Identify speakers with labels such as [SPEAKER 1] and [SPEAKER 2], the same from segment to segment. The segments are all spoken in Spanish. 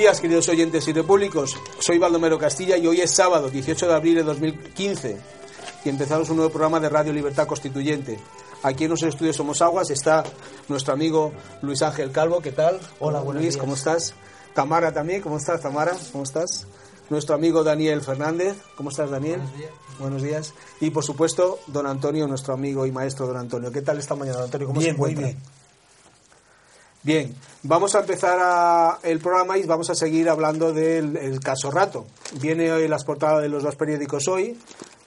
[SPEAKER 1] Días, queridos oyentes y repúblicos. Soy Baldomero Castilla y hoy es sábado, 18 de abril de 2015, y empezamos un nuevo programa de Radio Libertad Constituyente. Aquí en nuestros estudios Somos Aguas está nuestro amigo Luis Ángel Calvo. ¿Qué tal?
[SPEAKER 2] Hola, buenos
[SPEAKER 1] Luis,
[SPEAKER 2] días.
[SPEAKER 1] ¿cómo estás? Tamara también, ¿cómo estás, Tamara? ¿Cómo estás? Nuestro amigo Daniel Fernández. ¿Cómo estás, Daniel?
[SPEAKER 2] Buenos días.
[SPEAKER 1] Buenos días. Y por supuesto, don Antonio, nuestro amigo y maestro don Antonio. ¿Qué tal esta mañana, don Antonio? ¿Cómo
[SPEAKER 2] Bien,
[SPEAKER 1] se
[SPEAKER 2] muy
[SPEAKER 1] encuentra?
[SPEAKER 2] bien.
[SPEAKER 1] Bien, vamos a empezar a- el programa y vamos a seguir hablando del el caso Rato. Viene hoy las portadas de los dos periódicos hoy.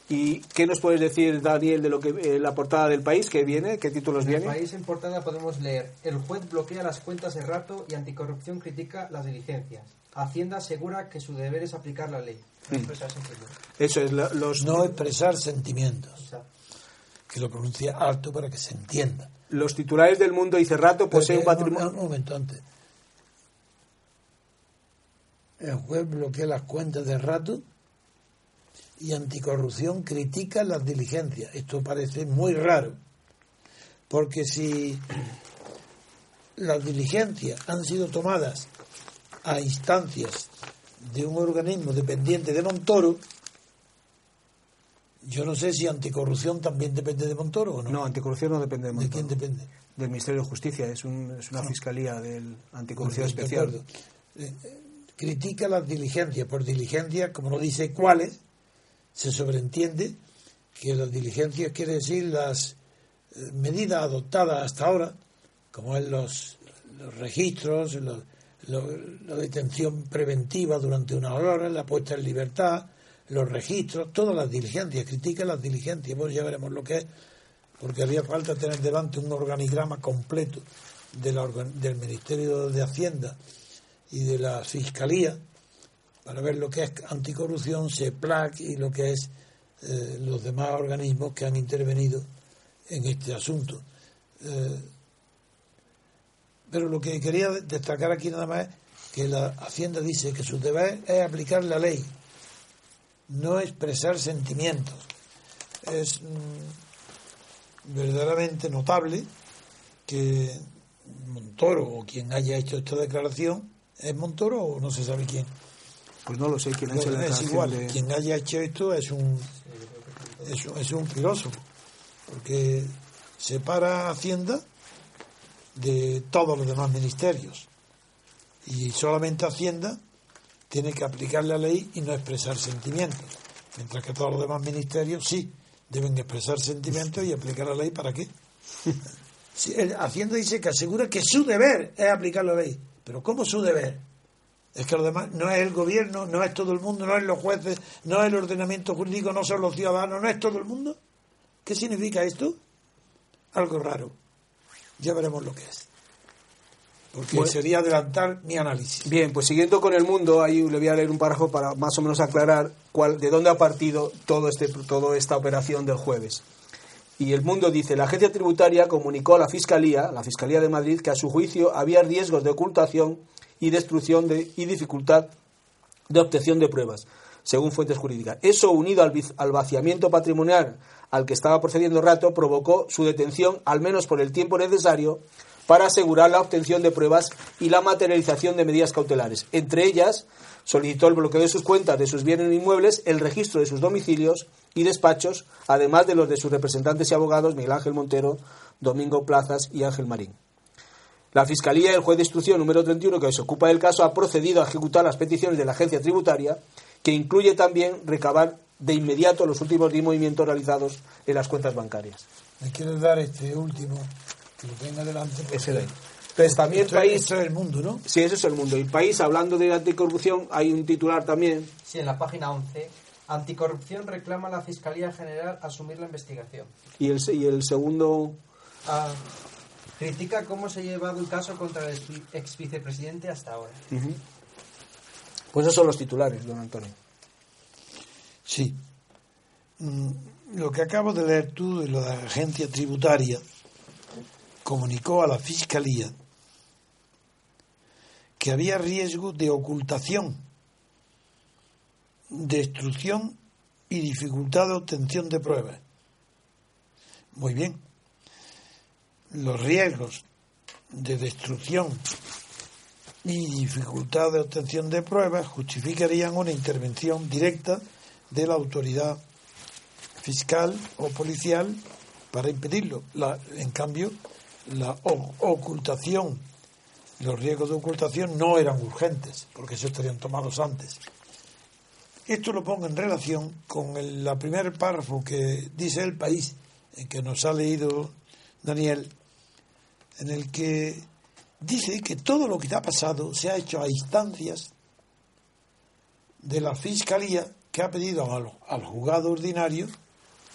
[SPEAKER 1] ¿Y qué nos puedes decir, Daniel, de lo que eh, la portada del país que viene? ¿Qué títulos
[SPEAKER 3] En el
[SPEAKER 1] viene?
[SPEAKER 3] país en portada podemos leer El juez bloquea las cuentas de rato y anticorrupción critica las diligencias. Hacienda asegura que su deber es aplicar la ley.
[SPEAKER 1] Mm.
[SPEAKER 3] Expresar sentimientos.
[SPEAKER 1] Eso es, lo- los,
[SPEAKER 2] No expresar sentimientos, que lo pronuncia alto para que se entienda.
[SPEAKER 1] Los titulares del mundo dice Rato posee un patrimonio.
[SPEAKER 2] Un, un momento antes. El juez bloquea las cuentas de rato y anticorrupción critica las diligencias. Esto parece muy raro, porque si las diligencias han sido tomadas a instancias de un organismo dependiente de Montoro, yo no sé si anticorrupción también depende de Montoro o no.
[SPEAKER 1] No, anticorrupción no depende de
[SPEAKER 2] ¿De quién
[SPEAKER 1] Montoro.
[SPEAKER 2] depende?
[SPEAKER 1] Del Ministerio de Justicia, es, un- es una fiscalía del anticorrupción
[SPEAKER 2] Pues, de
[SPEAKER 1] especial.
[SPEAKER 2] acuerdo. Eh, eh, critica las diligencias. Por diligencias, como no dice cuáles, se sobreentiende que las diligencias quiere decir las eh, medidas adoptadas hasta ahora, como es los, los registros, los- lo- la detención preventiva durante unas horas, la puesta en libertad, los registros, todas las diligencias, critica las diligencias, pues ya veremos lo que es, porque haría falta tener delante un organigrama completo del Ministerio de Hacienda y de la Fiscalía para ver lo que es anticorrupción, SEPLAC y lo que es eh, los demás organismos que han intervenido en este asunto. Eh, pero lo que quería destacar aquí nada más es que la Hacienda dice que su deber es aplicar la ley, no expresar sentimientos. Es mm, verdaderamente notable que Montoro o quien haya hecho esta declaración, ¿es Montoro o no se sabe quién?
[SPEAKER 1] Pues no lo sé quién ha hecho la
[SPEAKER 2] es igual,
[SPEAKER 1] de-
[SPEAKER 2] quien haya hecho esto es un, es, un- es un filósofo, porque separa Hacienda de todos los demás ministerios. Y solamente Hacienda tiene que aplicar la ley y no expresar sentimientos. Mientras que todos los demás ministerios sí deben expresar sentimientos y aplicar la ley para qué. Sí, Hacienda dice que asegura que su deber es aplicar la ley. Pero ¿cómo su deber? Es que lo demás no es el gobierno, no es todo el mundo, no es los jueces, no es el ordenamiento jurídico, no son los ciudadanos, no es todo el mundo. ¿Qué significa esto? Algo raro. Ya veremos lo que es. Porque
[SPEAKER 1] Bueno.
[SPEAKER 2] sería adelantar mi análisis.
[SPEAKER 1] Bien, pues siguiendo con el mundo, ahí le voy a leer un párrafo para más o menos aclarar cuál, de dónde ha partido todo este, toda esta operación del jueves. Y el mundo dice, la agencia tributaria comunicó a la Fiscalía, la Fiscalía de Madrid, que a su juicio había riesgos de ocultación y destrucción de, y dificultad de obtención de pruebas, según fuentes jurídicas. Eso, unido al vaciamiento patrimonial al que estaba procediendo Rato, provocó su detención, al menos por el tiempo necesario, para asegurar la obtención de pruebas y la materialización de medidas cautelares. Entre ellas, solicitó el bloqueo de sus cuentas, de sus bienes inmuebles, el registro de sus domicilios y despachos, además de los de sus representantes y abogados, Miguel Ángel Montero, Domingo Plazas y Ángel Marín. La Fiscalía y el juez de instrucción número 31 que se ocupa del caso ha procedido a ejecutar las peticiones de la agencia tributaria, que incluye también recabar de inmediato los últimos 10 movimientos realizados en las cuentas bancarias.
[SPEAKER 2] ¿Me quieres dar este último? Que lo tenga delante.
[SPEAKER 1] Ese de ahí. Entonces también
[SPEAKER 2] esto,
[SPEAKER 1] país...
[SPEAKER 2] esto es el mundo, ¿no?
[SPEAKER 1] Sí, eso es el mundo. Y país, hablando de anticorrupción, hay un titular también.
[SPEAKER 3] Sí, en la página 11. Anticorrupción reclama a la Fiscalía General asumir la investigación.
[SPEAKER 1] Y el, y el segundo...
[SPEAKER 3] Ah, critica cómo se ha llevado el caso contra el ex- vicepresidente hasta ahora.
[SPEAKER 1] Ujú. Pues esos son los titulares, don Antonio.
[SPEAKER 2] Sí. Mm, Lo que acabo de leer tú de la agencia tributaria comunicó a la Fiscalía que había riesgo de ocultación, destrucción y dificultad de obtención de pruebas. Muy bien. Los riesgos de destrucción y dificultad de obtención de pruebas justificarían una intervención directa de la autoridad fiscal o policial para impedirlo. En cambio, la ocultación, los riesgos de ocultación no eran urgentes, porque se estarían tomados antes. Esto lo pongo en relación con el la primer párrafo que dice el país, en que nos ha leído Daniel, en el que dice que todo lo que ha pasado se ha hecho a instancias de la Fiscalía que ha pedido al, al juzgado ordinario,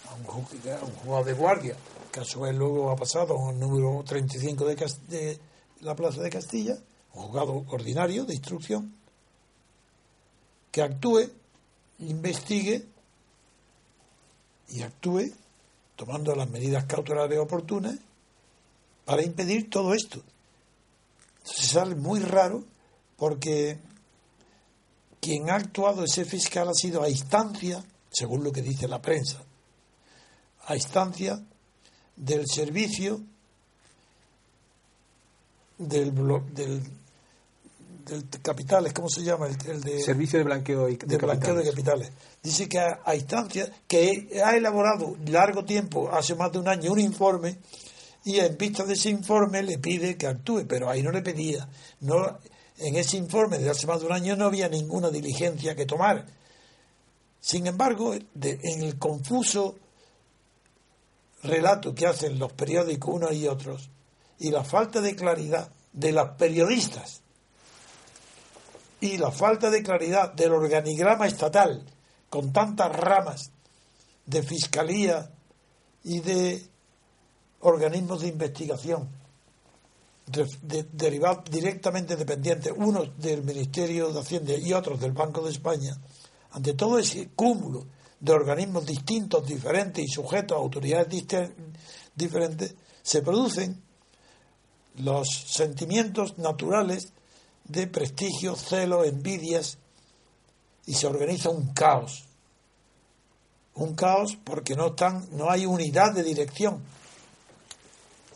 [SPEAKER 2] a un, a juzgado de guardia, que a su vez luego ha pasado a un número 35 de, de la Plaza de Castilla, un juzgado ordinario de instrucción, que actúe, investigue y actúe tomando las medidas cautelares oportunas para impedir todo esto. Entonces sale muy raro porque quien ha actuado ese fiscal ha sido a instancia, según lo que dice la prensa, a instancia del servicio del, del, del capitales, ¿cómo se llama? El, el de,
[SPEAKER 1] Servicio de blanqueo y de,
[SPEAKER 2] de blanqueo de
[SPEAKER 1] capitales.
[SPEAKER 2] capitales. Dice que a, a instancia, que ha elaborado largo tiempo, hace más de un año, un informe y en vista de ese informe le pide que actúe, pero ahí no le pedía. No, en ese informe de hace más de un año no había ninguna diligencia que tomar. Sin embargo, en el confuso relato que hacen los periódicos unos y otros y la falta de claridad de las periodistas y la falta de claridad del organigrama estatal con tantas ramas de fiscalía y de organismos de investigación de- de- derivados directamente dependientes, unos del Ministerio de Hacienda y otros del Banco de España, ante todo ese cúmulo de organismos distintos, diferentes y sujetos a autoridades diferentes, se producen los sentimientos naturales de prestigio, celo, envidias y se organiza un caos. Un caos porque no están, no hay unidad de dirección.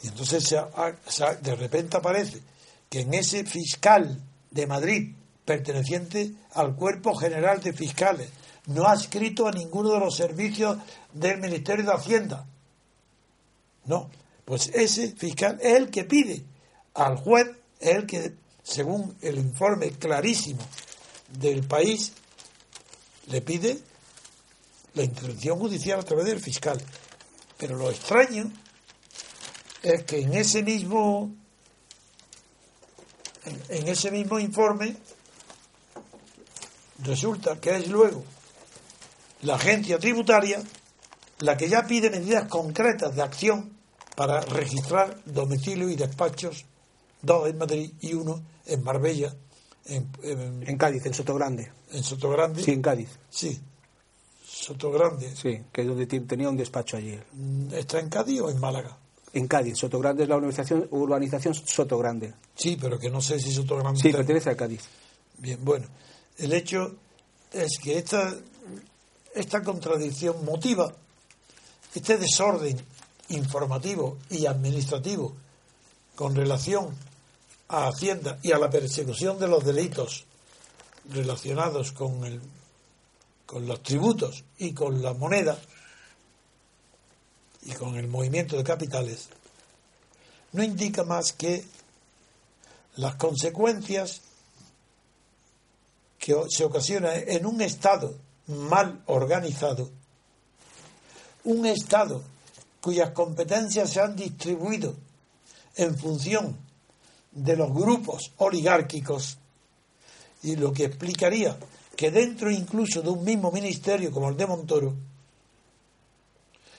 [SPEAKER 2] Y entonces se se de repente aparece que en ese fiscal de Madrid, perteneciente al Cuerpo General de Fiscales, no ha escrito a ninguno de los servicios del Ministerio de Hacienda. No, pues ese fiscal es el que pide al juez, es el que, según el informe clarísimo del país, le pide la intervención judicial a través del fiscal. Pero lo extraño es que en ese mismo en, en ese mismo informe resulta que es luego la agencia tributaria la que ya pide medidas concretas de acción para registrar domicilio y despachos, dos en Madrid y uno en Marbella, en, en,
[SPEAKER 1] En Cádiz, en Sotogrande.
[SPEAKER 2] en Sotogrande.
[SPEAKER 1] Sí, en Cádiz.
[SPEAKER 2] Sí, Sotogrande.
[SPEAKER 1] Sí, que es donde tenía un despacho allí.
[SPEAKER 2] Mm, ¿Está en Cádiz o en Málaga?
[SPEAKER 1] En Cádiz, Sotogrande es la urbanización, urbanización Sotogrande.
[SPEAKER 2] Sí, pero que no sé si Sotogrande.
[SPEAKER 1] Sí, pertenece a Cádiz.
[SPEAKER 2] Bien, bueno, el hecho es que esta, esta contradicción motiva este desorden informativo y administrativo con relación a Hacienda y a la persecución de los delitos relacionados con, el, con los tributos y con la moneda y con el movimiento de capitales, no indica más que las consecuencias que se ocasionan en un Estado mal organizado, un Estado cuyas competencias se han distribuido en función de los grupos oligárquicos, y lo que explicaría que dentro incluso de un mismo ministerio como el de Montoro,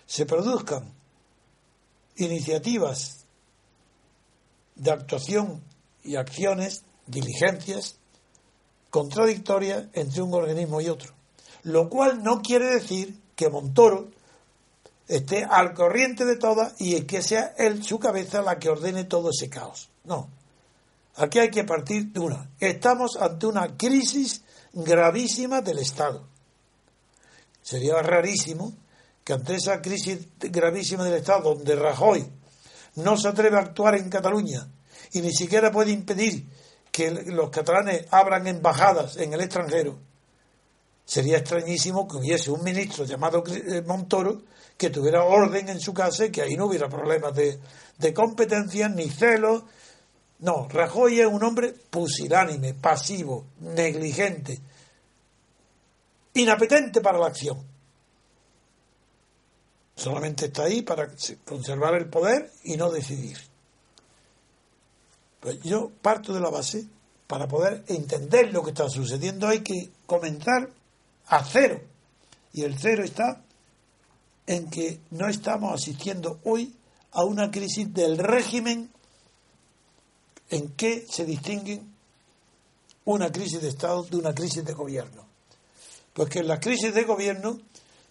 [SPEAKER 2] se produzcan iniciativas de actuación y acciones, diligencias, contradictorias entre un organismo y otro. Lo cual no quiere decir que Montoro esté al corriente de todas y que sea él, su cabeza, la que ordene todo ese caos. No. Aquí hay que partir de una. Estamos ante una crisis gravísima del Estado. Sería rarísimo que ante esa crisis gravísima del Estado, donde Rajoy no se atreve a actuar en Cataluña y ni siquiera puede impedir que los catalanes abran embajadas en el extranjero, sería extrañísimo que hubiese un ministro llamado eh, Montoro que tuviera orden en su casa y que ahí no hubiera problemas de, de competencia ni celos. No, Rajoy es un hombre pusilánime, pasivo, negligente, inapetente para la acción. Solamente está ahí para conservar el poder y no decidir. Pues yo parto de la base, para poder entender lo que está sucediendo hay que comenzar a cero. Y el cero está en que no estamos asistiendo hoy a una crisis del régimen en que se distinguen una crisis de Estado de una crisis de gobierno. Porque en las crisis de gobierno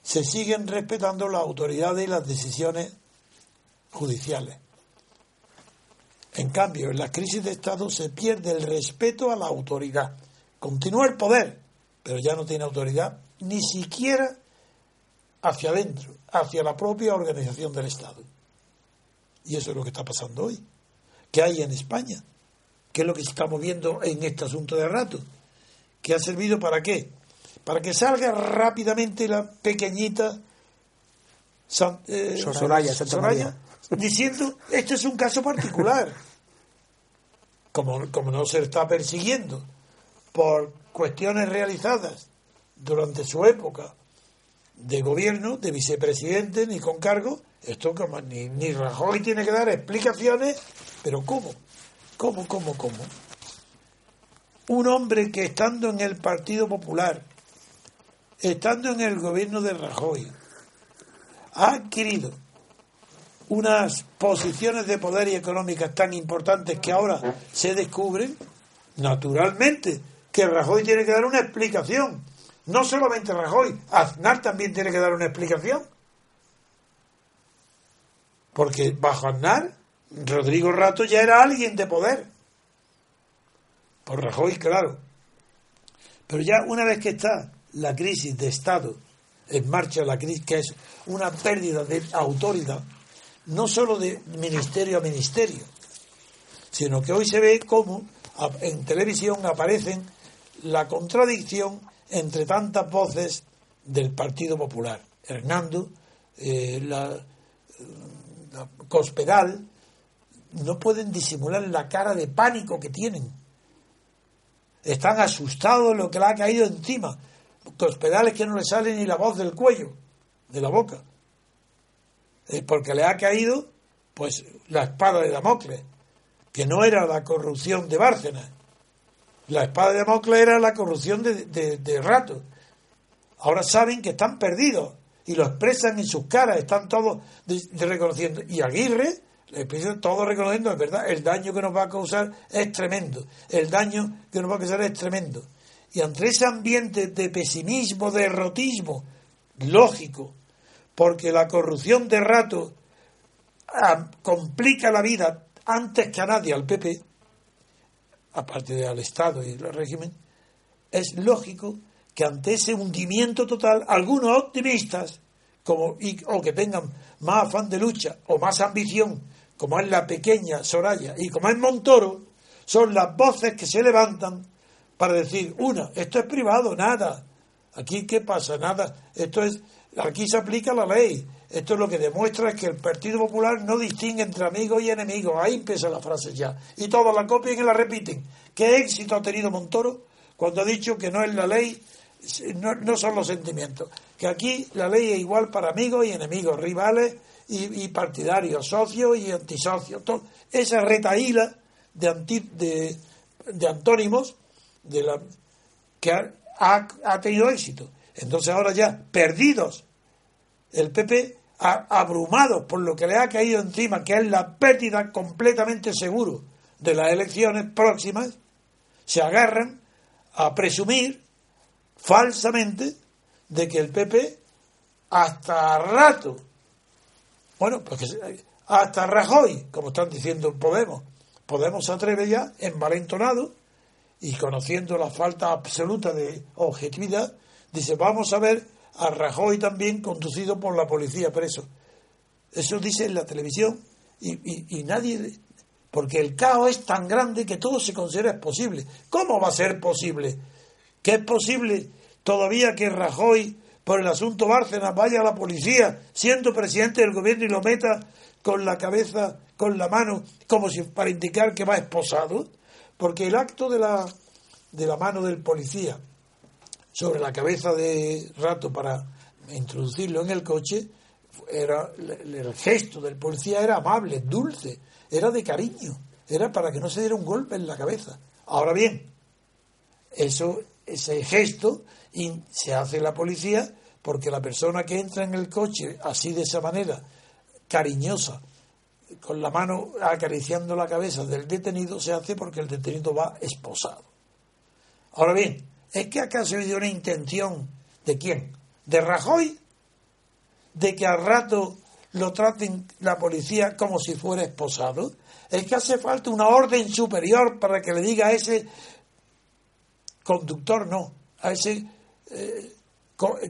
[SPEAKER 2] se siguen respetando las autoridades y las decisiones judiciales. En cambio, en la crisis de Estado se pierde el respeto a la autoridad. Continúa el poder, pero ya no tiene autoridad ni siquiera hacia adentro, hacia la propia organización del Estado. Y eso es lo que está pasando hoy. ¿Qué hay en España? ¿Qué es lo que estamos viendo en este asunto de rato? ¿Qué ha servido para qué? Para que salga rápidamente la pequeñita
[SPEAKER 1] eh, Soraya, Soraya
[SPEAKER 2] diciendo esto es un caso particular. Como, como no se está persiguiendo por cuestiones realizadas durante su época de gobierno, de vicepresidente, ni con cargo, esto como ni, ni Rajoy tiene que dar explicaciones, pero ¿cómo? ¿Cómo, cómo, cómo? Un hombre que estando en el Partido Popular estando en el gobierno de Rajoy, ha adquirido unas posiciones de poder y económicas tan importantes que ahora se descubren, naturalmente que Rajoy tiene que dar una explicación. No solamente Rajoy, Aznar también tiene que dar una explicación. Porque bajo Aznar, Rodrigo Rato ya era alguien de poder. Por Rajoy, claro. Pero ya una vez que está la crisis de Estado en marcha, la crisis que es una pérdida de autoridad, no solo de ministerio a ministerio, sino que hoy se ve cómo en televisión aparecen la contradicción entre tantas voces del Partido Popular. Hernando, eh, la, Cospedal, no pueden disimular la cara de pánico que tienen. Están asustados de lo que le ha caído encima pedales que no le sale ni la voz del cuello, de la boca. porque le ha caído, pues, la espada de Damocles, que no era la corrupción de Bárcenas. La espada de Damocles era la corrupción de, de, Rato. Ahora saben que están perdidos y lo expresan en sus caras, están todos reconociendo. Y Aguirre, le todos reconociendo, es verdad, el daño que nos va a causar es tremendo. El daño que nos va a causar es tremendo. Y ante ese ambiente de pesimismo, de derrotismo, lógico, porque la corrupción de rato ah, complica la vida antes que a nadie al PP, aparte del Estado y el régimen, es lógico que ante ese hundimiento total, algunos optimistas, como, o que tengan más afán de lucha o más ambición, como es la pequeña Soraya y como es Montoro, son las voces que se levantan para decir, una, esto es privado, nada. Aquí, ¿qué pasa? Nada. Esto es, aquí se aplica la ley. Esto lo que demuestra es que el Partido Popular no distingue entre amigos y enemigos. Ahí empieza la frase ya. Y todos la copian y la repiten. ¿Qué éxito ha tenido Montoro cuando ha dicho que no es la ley, no, son los sentimientos? Que aquí la ley es igual para amigos y enemigos, rivales y, partidarios, socios y antisocios. esa retaíla de, de, antónimos de la, que ha tenido éxito. Entonces ahora ya, perdidos, el PP abrumados por lo que le ha caído encima, que es la pérdida completamente seguro de las elecciones próximas, se agarran a presumir falsamente de que el PP hasta rato, bueno, pues hasta Rajoy, como están diciendo Podemos, Podemos se atreve ya, envalentonado y conociendo la falta absoluta de objetividad, dice, vamos a ver a Rajoy también conducido por la policía preso. Eso dice en la televisión y, nadie... Porque el caos es tan grande que todo se considera posible. ¿Cómo va a ser posible? ¿Que es posible todavía que Rajoy, por el asunto Bárcenas, vaya a la policía, siendo presidente del gobierno, y lo meta con la cabeza, con la mano, como si para indicar que va esposado? Porque el acto de la, de la mano del policía sobre la cabeza de Rato para introducirlo en el coche, era el gesto del policía era amable, dulce, era de cariño, era para que no se diera un golpe en la cabeza. Ahora bien, eso, ese gesto se hace la policía porque la persona que entra en el coche así de esa manera, cariñosa, con la mano acariciando la cabeza del detenido, se hace porque el detenido va esposado. Ahora bien, ¿Es que acaso hay una intención de quién? ¿De Rajoy? ¿De que al rato lo traten la policía como si fuera esposado? ¿Es que hace falta una orden superior para que le diga a ese conductor, no, a ese eh,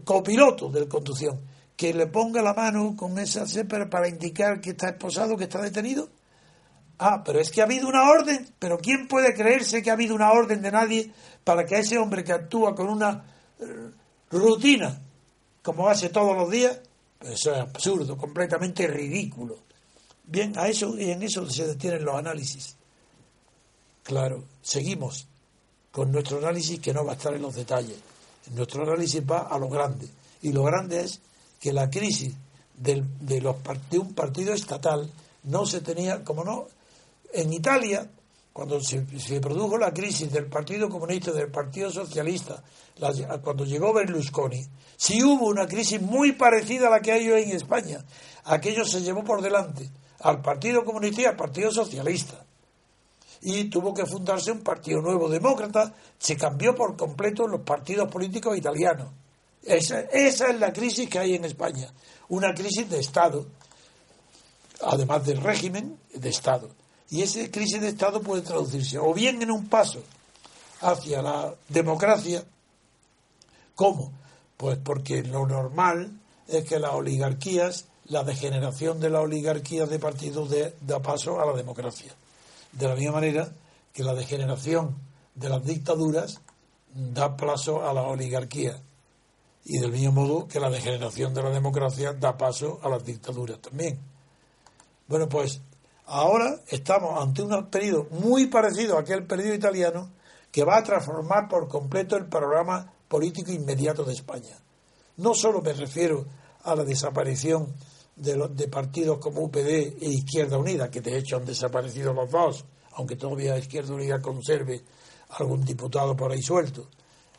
[SPEAKER 2] copiloto de conducción, que le ponga la mano con esa cépera para indicar que está esposado, que está detenido? Ah, pero es que ha habido una orden. Pero ¿quién puede creerse que ha habido una orden de nadie para que ese hombre que actúa con una eh, rutina, como hace todos los días, pues eso es absurdo, completamente ridículo. Bien, a eso y en eso se detienen los análisis. Claro, seguimos con nuestro análisis que no va a estar en los detalles. Nuestro análisis va a lo grande. Y lo grande es que la crisis de, los, de un partido estatal no se tenía, como no, en Italia, cuando se, produjo la crisis del Partido Comunista del Partido Socialista, cuando llegó Berlusconi, sí hubo una crisis muy parecida a la que hay hoy en España. Aquello se llevó por delante al Partido Comunista y al Partido Socialista. Y tuvo que fundarse un partido nuevo demócrata, se cambió por completo los partidos políticos italianos. Esa, es la crisis que hay en España, una crisis de Estado, además del régimen de Estado. Y esa crisis de Estado puede traducirse o bien en un paso hacia la democracia, ¿cómo? Pues porque lo normal es que las oligarquías, la degeneración de las oligarquías de partidos da paso a la democracia. De la misma manera que la degeneración de las dictaduras da paso a la oligarquía. Y del mismo modo que la degeneración de la democracia da paso a las dictaduras también. Bueno, pues Ahora estamos ante un periodo muy parecido a aquel periodo italiano que va a transformar por completo el panorama político inmediato de España. No solo me refiero a la desaparición de, los, de partidos como UPD e Izquierda Unida, que de hecho han desaparecido los dos, aunque todavía Izquierda Unida conserve algún diputado por ahí suelto.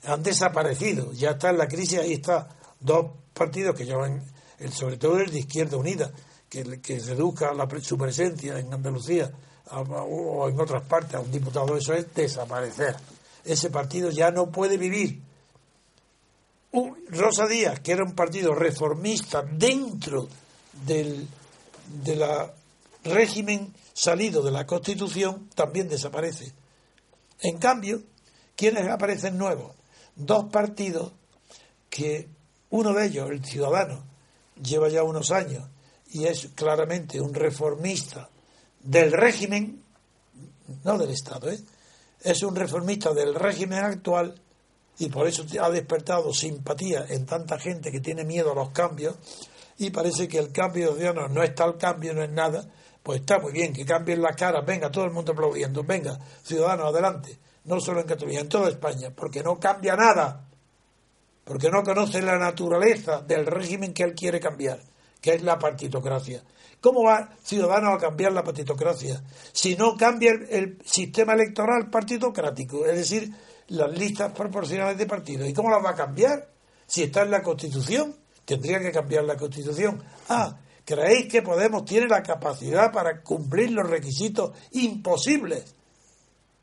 [SPEAKER 2] Han desaparecido, ya está en la crisis, ahí está, dos partidos que llevan, el, sobre todo el de Izquierda Unida, que, reduzca la, su presencia en Andalucía o en otras partes a un diputado, eso es desaparecer. Ese partido ya no puede vivir. Rosa Díaz, que era un partido reformista dentro del de régimen salido de la Constitución, también desaparece. En cambio, ¿quiénes aparecen nuevos? Dos partidos que uno de ellos, el Ciudadano, lleva ya unos años y es claramente un reformista del régimen, no del Estado, ¿eh? es un reformista del régimen actual y por eso ha despertado simpatía en tanta gente que tiene miedo a los cambios, y parece que el cambio de ciudadanos no es tal cambio, no es nada, pues está muy bien que cambien las caras, venga, todo el mundo aplaudiendo, venga, ciudadanos, adelante, no solo en Cataluña, en toda España, porque no cambia nada, porque no conoce la naturaleza del régimen que él quiere cambiar, que es la partitocracia. ¿Cómo va Ciudadanos a cambiar la partitocracia? Si no cambia el, el sistema electoral partitocrático, es decir, las listas proporcionales de partidos. ¿Y cómo las va a cambiar? Si está en la Constitución, tendría que cambiar la Constitución. Ah, ¿creéis que Podemos tiene la capacidad para cumplir los requisitos imposibles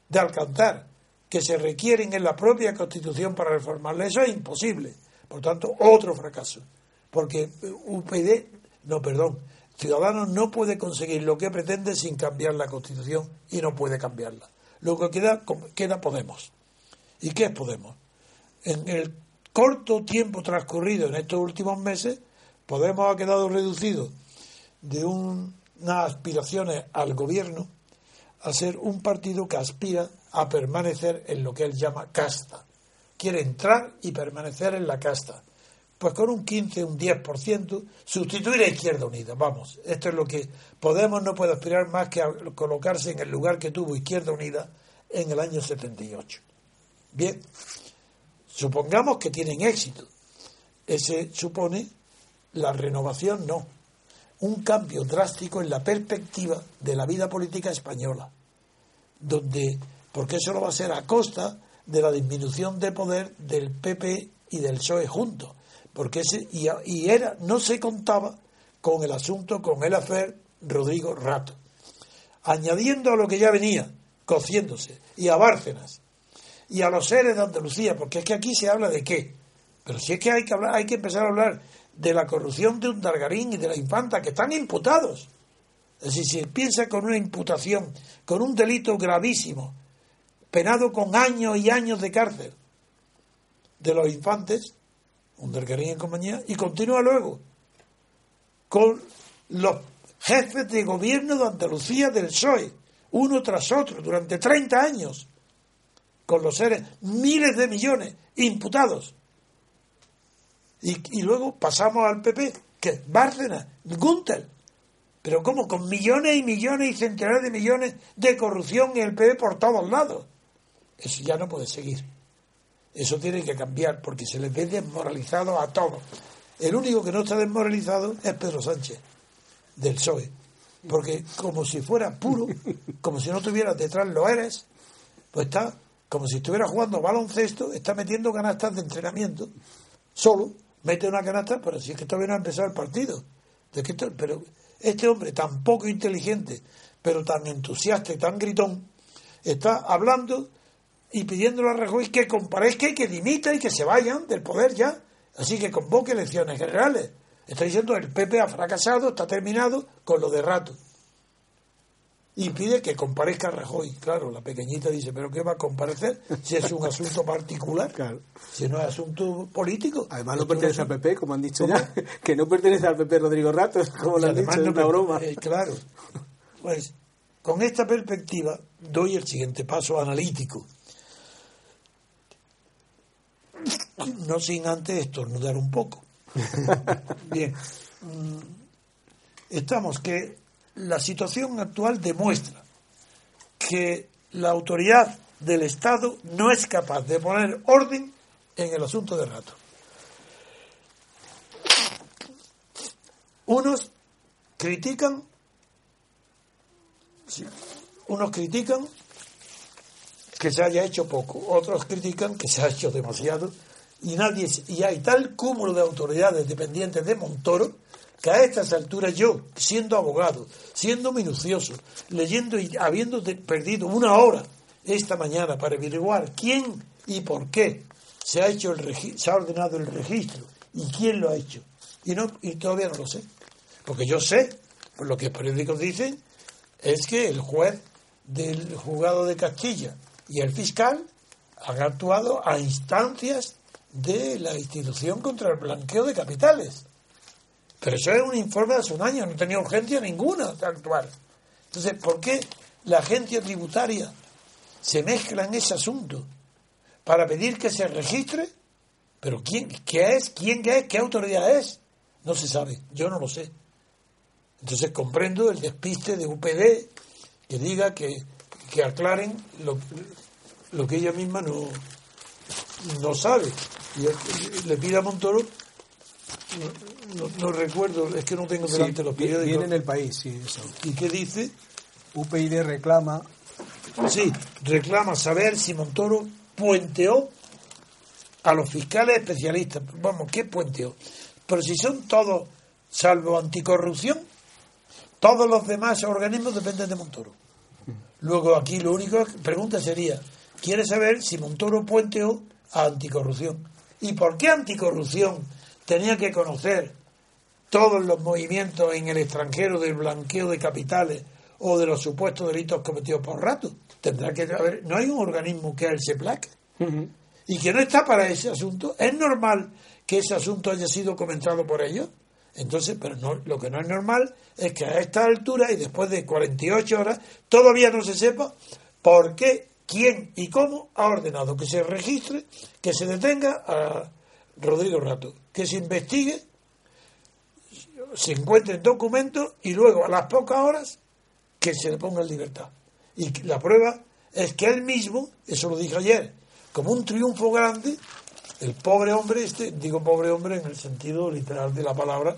[SPEAKER 2] de alcanzar que se requieren en la propia Constitución para reformarla? Eso es imposible. Por tanto, otro fracaso. Porque UPD, no, perdón, Ciudadanos no puede conseguir lo que pretende sin cambiar la Constitución y no puede cambiarla. Lo que queda, queda Podemos. ¿Y qué es Podemos? En el corto tiempo transcurrido en estos últimos meses, Podemos ha quedado reducido de unas aspiraciones al gobierno a ser un partido que aspira a permanecer en lo que él llama casta. Quiere entrar y permanecer en la casta. Pues con un 15, un 10%, sustituir a Izquierda Unida. Vamos, esto es lo que Podemos no puede aspirar más que a colocarse en el lugar que tuvo Izquierda Unida en el año 78. Bien, supongamos que tienen éxito. Ese supone la renovación, no. Un cambio drástico en la perspectiva de la vida política española, donde, porque eso lo va a ser a costa de la disminución de poder del PP y del PSOE juntos, porque ese, y, era, no se contaba con el asunto, con el afer Rodrigo Rato, añadiendo a lo que ya venía, cociéndose, y a Bárcenas, y a los seres de Andalucía, porque es que aquí se habla de qué. Pero si es que hay que hablar, hay que empezar a hablar de la corrupción de un Dargarín y de la infanta que están imputados. Es decir, si piensa con una imputación, con un delito gravísimo, penado con años y años de cárcel de los infantes, un Dargarín en compañía, y continúa luego con los jefes de gobierno de Andalucía del PSOE, uno tras otro, durante 30 años con los seres, miles de millones imputados. Y, luego pasamos al PP, que es Bárcena, Gunther. Pero ¿cómo? Con millones y millones y centenares de millones de corrupción en el PP por todos lados. Eso ya no puede seguir. Eso tiene que cambiar porque se les ve desmoralizado a todos. El único que no está desmoralizado es Pedro Sánchez, del PSOE. Porque como si fuera puro, como si no tuviera detrás lo eres, pues está como si estuviera jugando baloncesto, está metiendo canastas de entrenamiento. Solo mete una canasta, pero si es que todavía no ha empezado el partido. De que pero este hombre tan poco inteligente, pero tan entusiasta y tan gritón, está hablando y pidiéndole a Rajoy que comparezca y que dimita y que se vayan del poder ya. Así que convoque elecciones generales. Está diciendo el PP ha fracasado, está terminado con lo de rato y pide que comparezca Rajoy. Claro, la pequeñita dice, ¿pero qué va a comparecer si es un asunto particular? Si no es asunto político.
[SPEAKER 1] Además no pertenece al PP, como han dicho ya, que no pertenece al PP Rodrigo Rato, como lo han dicho, no, una broma.
[SPEAKER 2] Eh, claro. Pues con esta perspectiva doy el siguiente paso analítico. No sin antes estornudar un poco. Bien. Mm, estamos que la situación actual demuestra que la autoridad del Estado no es capaz de poner orden en el asunto de rato. Unos critican, unos critican que se haya hecho poco, otros critican que se ha hecho demasiado y nadie y hay tal cúmulo de autoridades dependientes de Montoro que a estas alturas yo, siendo abogado, siendo minucioso, leyendo y habiendo perdido una hora esta mañana para averiguar quién y por qué se ha hecho el se ha ordenado el registro y quién lo ha hecho y no y todavía no lo sé porque yo sé por lo que los periódicos dicen es que el juez del juzgado de Castilla y el fiscal han actuado a instancias de la institución contra el blanqueo de capitales pero eso es un informe de hace un año, no tenía urgencia ninguna de actuar. Entonces, ¿por qué la agencia tributaria se mezcla en ese asunto para pedir que se registre? ¿Pero quién qué es? ¿Quién es? ¿Qué autoridad es? No se sabe, yo no lo sé. Entonces comprendo el despiste de UPD que diga que, que aclaren lo, lo que ella misma no, no sabe. Y le pide a Montoro, no, no- no recuerdo, es que no tengo delante los periódicos.
[SPEAKER 1] Viene en el país, sí, eso.
[SPEAKER 2] ¿Y qué dice?
[SPEAKER 1] UPyD reclama
[SPEAKER 2] Sí, reclama saber si Montoro puenteó a los fiscales especialistas. Vamos, ¿qué puenteó? Pero si son todos, salvo anticorrupción, todos los demás organismos dependen de Montoro. Luego aquí lo único que pregunta sería, quiere saber si Montoro puenteó a anticorrupción. ¿Y por qué anticorrupción tenía que conocer todos los movimientos en el extranjero del blanqueo de capitales o de los supuestos delitos cometidos por rato. Tendrá que haber, no hay un organismo que el SEPLAC y que no está para ese asunto. ¿Es normal que ese asunto haya sido comentado por ellos? Entonces, pero no, lo que no es normal es que a esta altura y después de 48 horas todavía no se sepa por qué, quién y cómo ha ordenado que se registre, que se detenga a Rodrigo Rato, que se investigue se encuentren documentos y luego a las pocas horas que se le ponga en libertad. Y la prueba es que él mismo, eso lo dije ayer, como un triunfo grande, el pobre hombre, este, digo pobre hombre en el sentido literal de la palabra,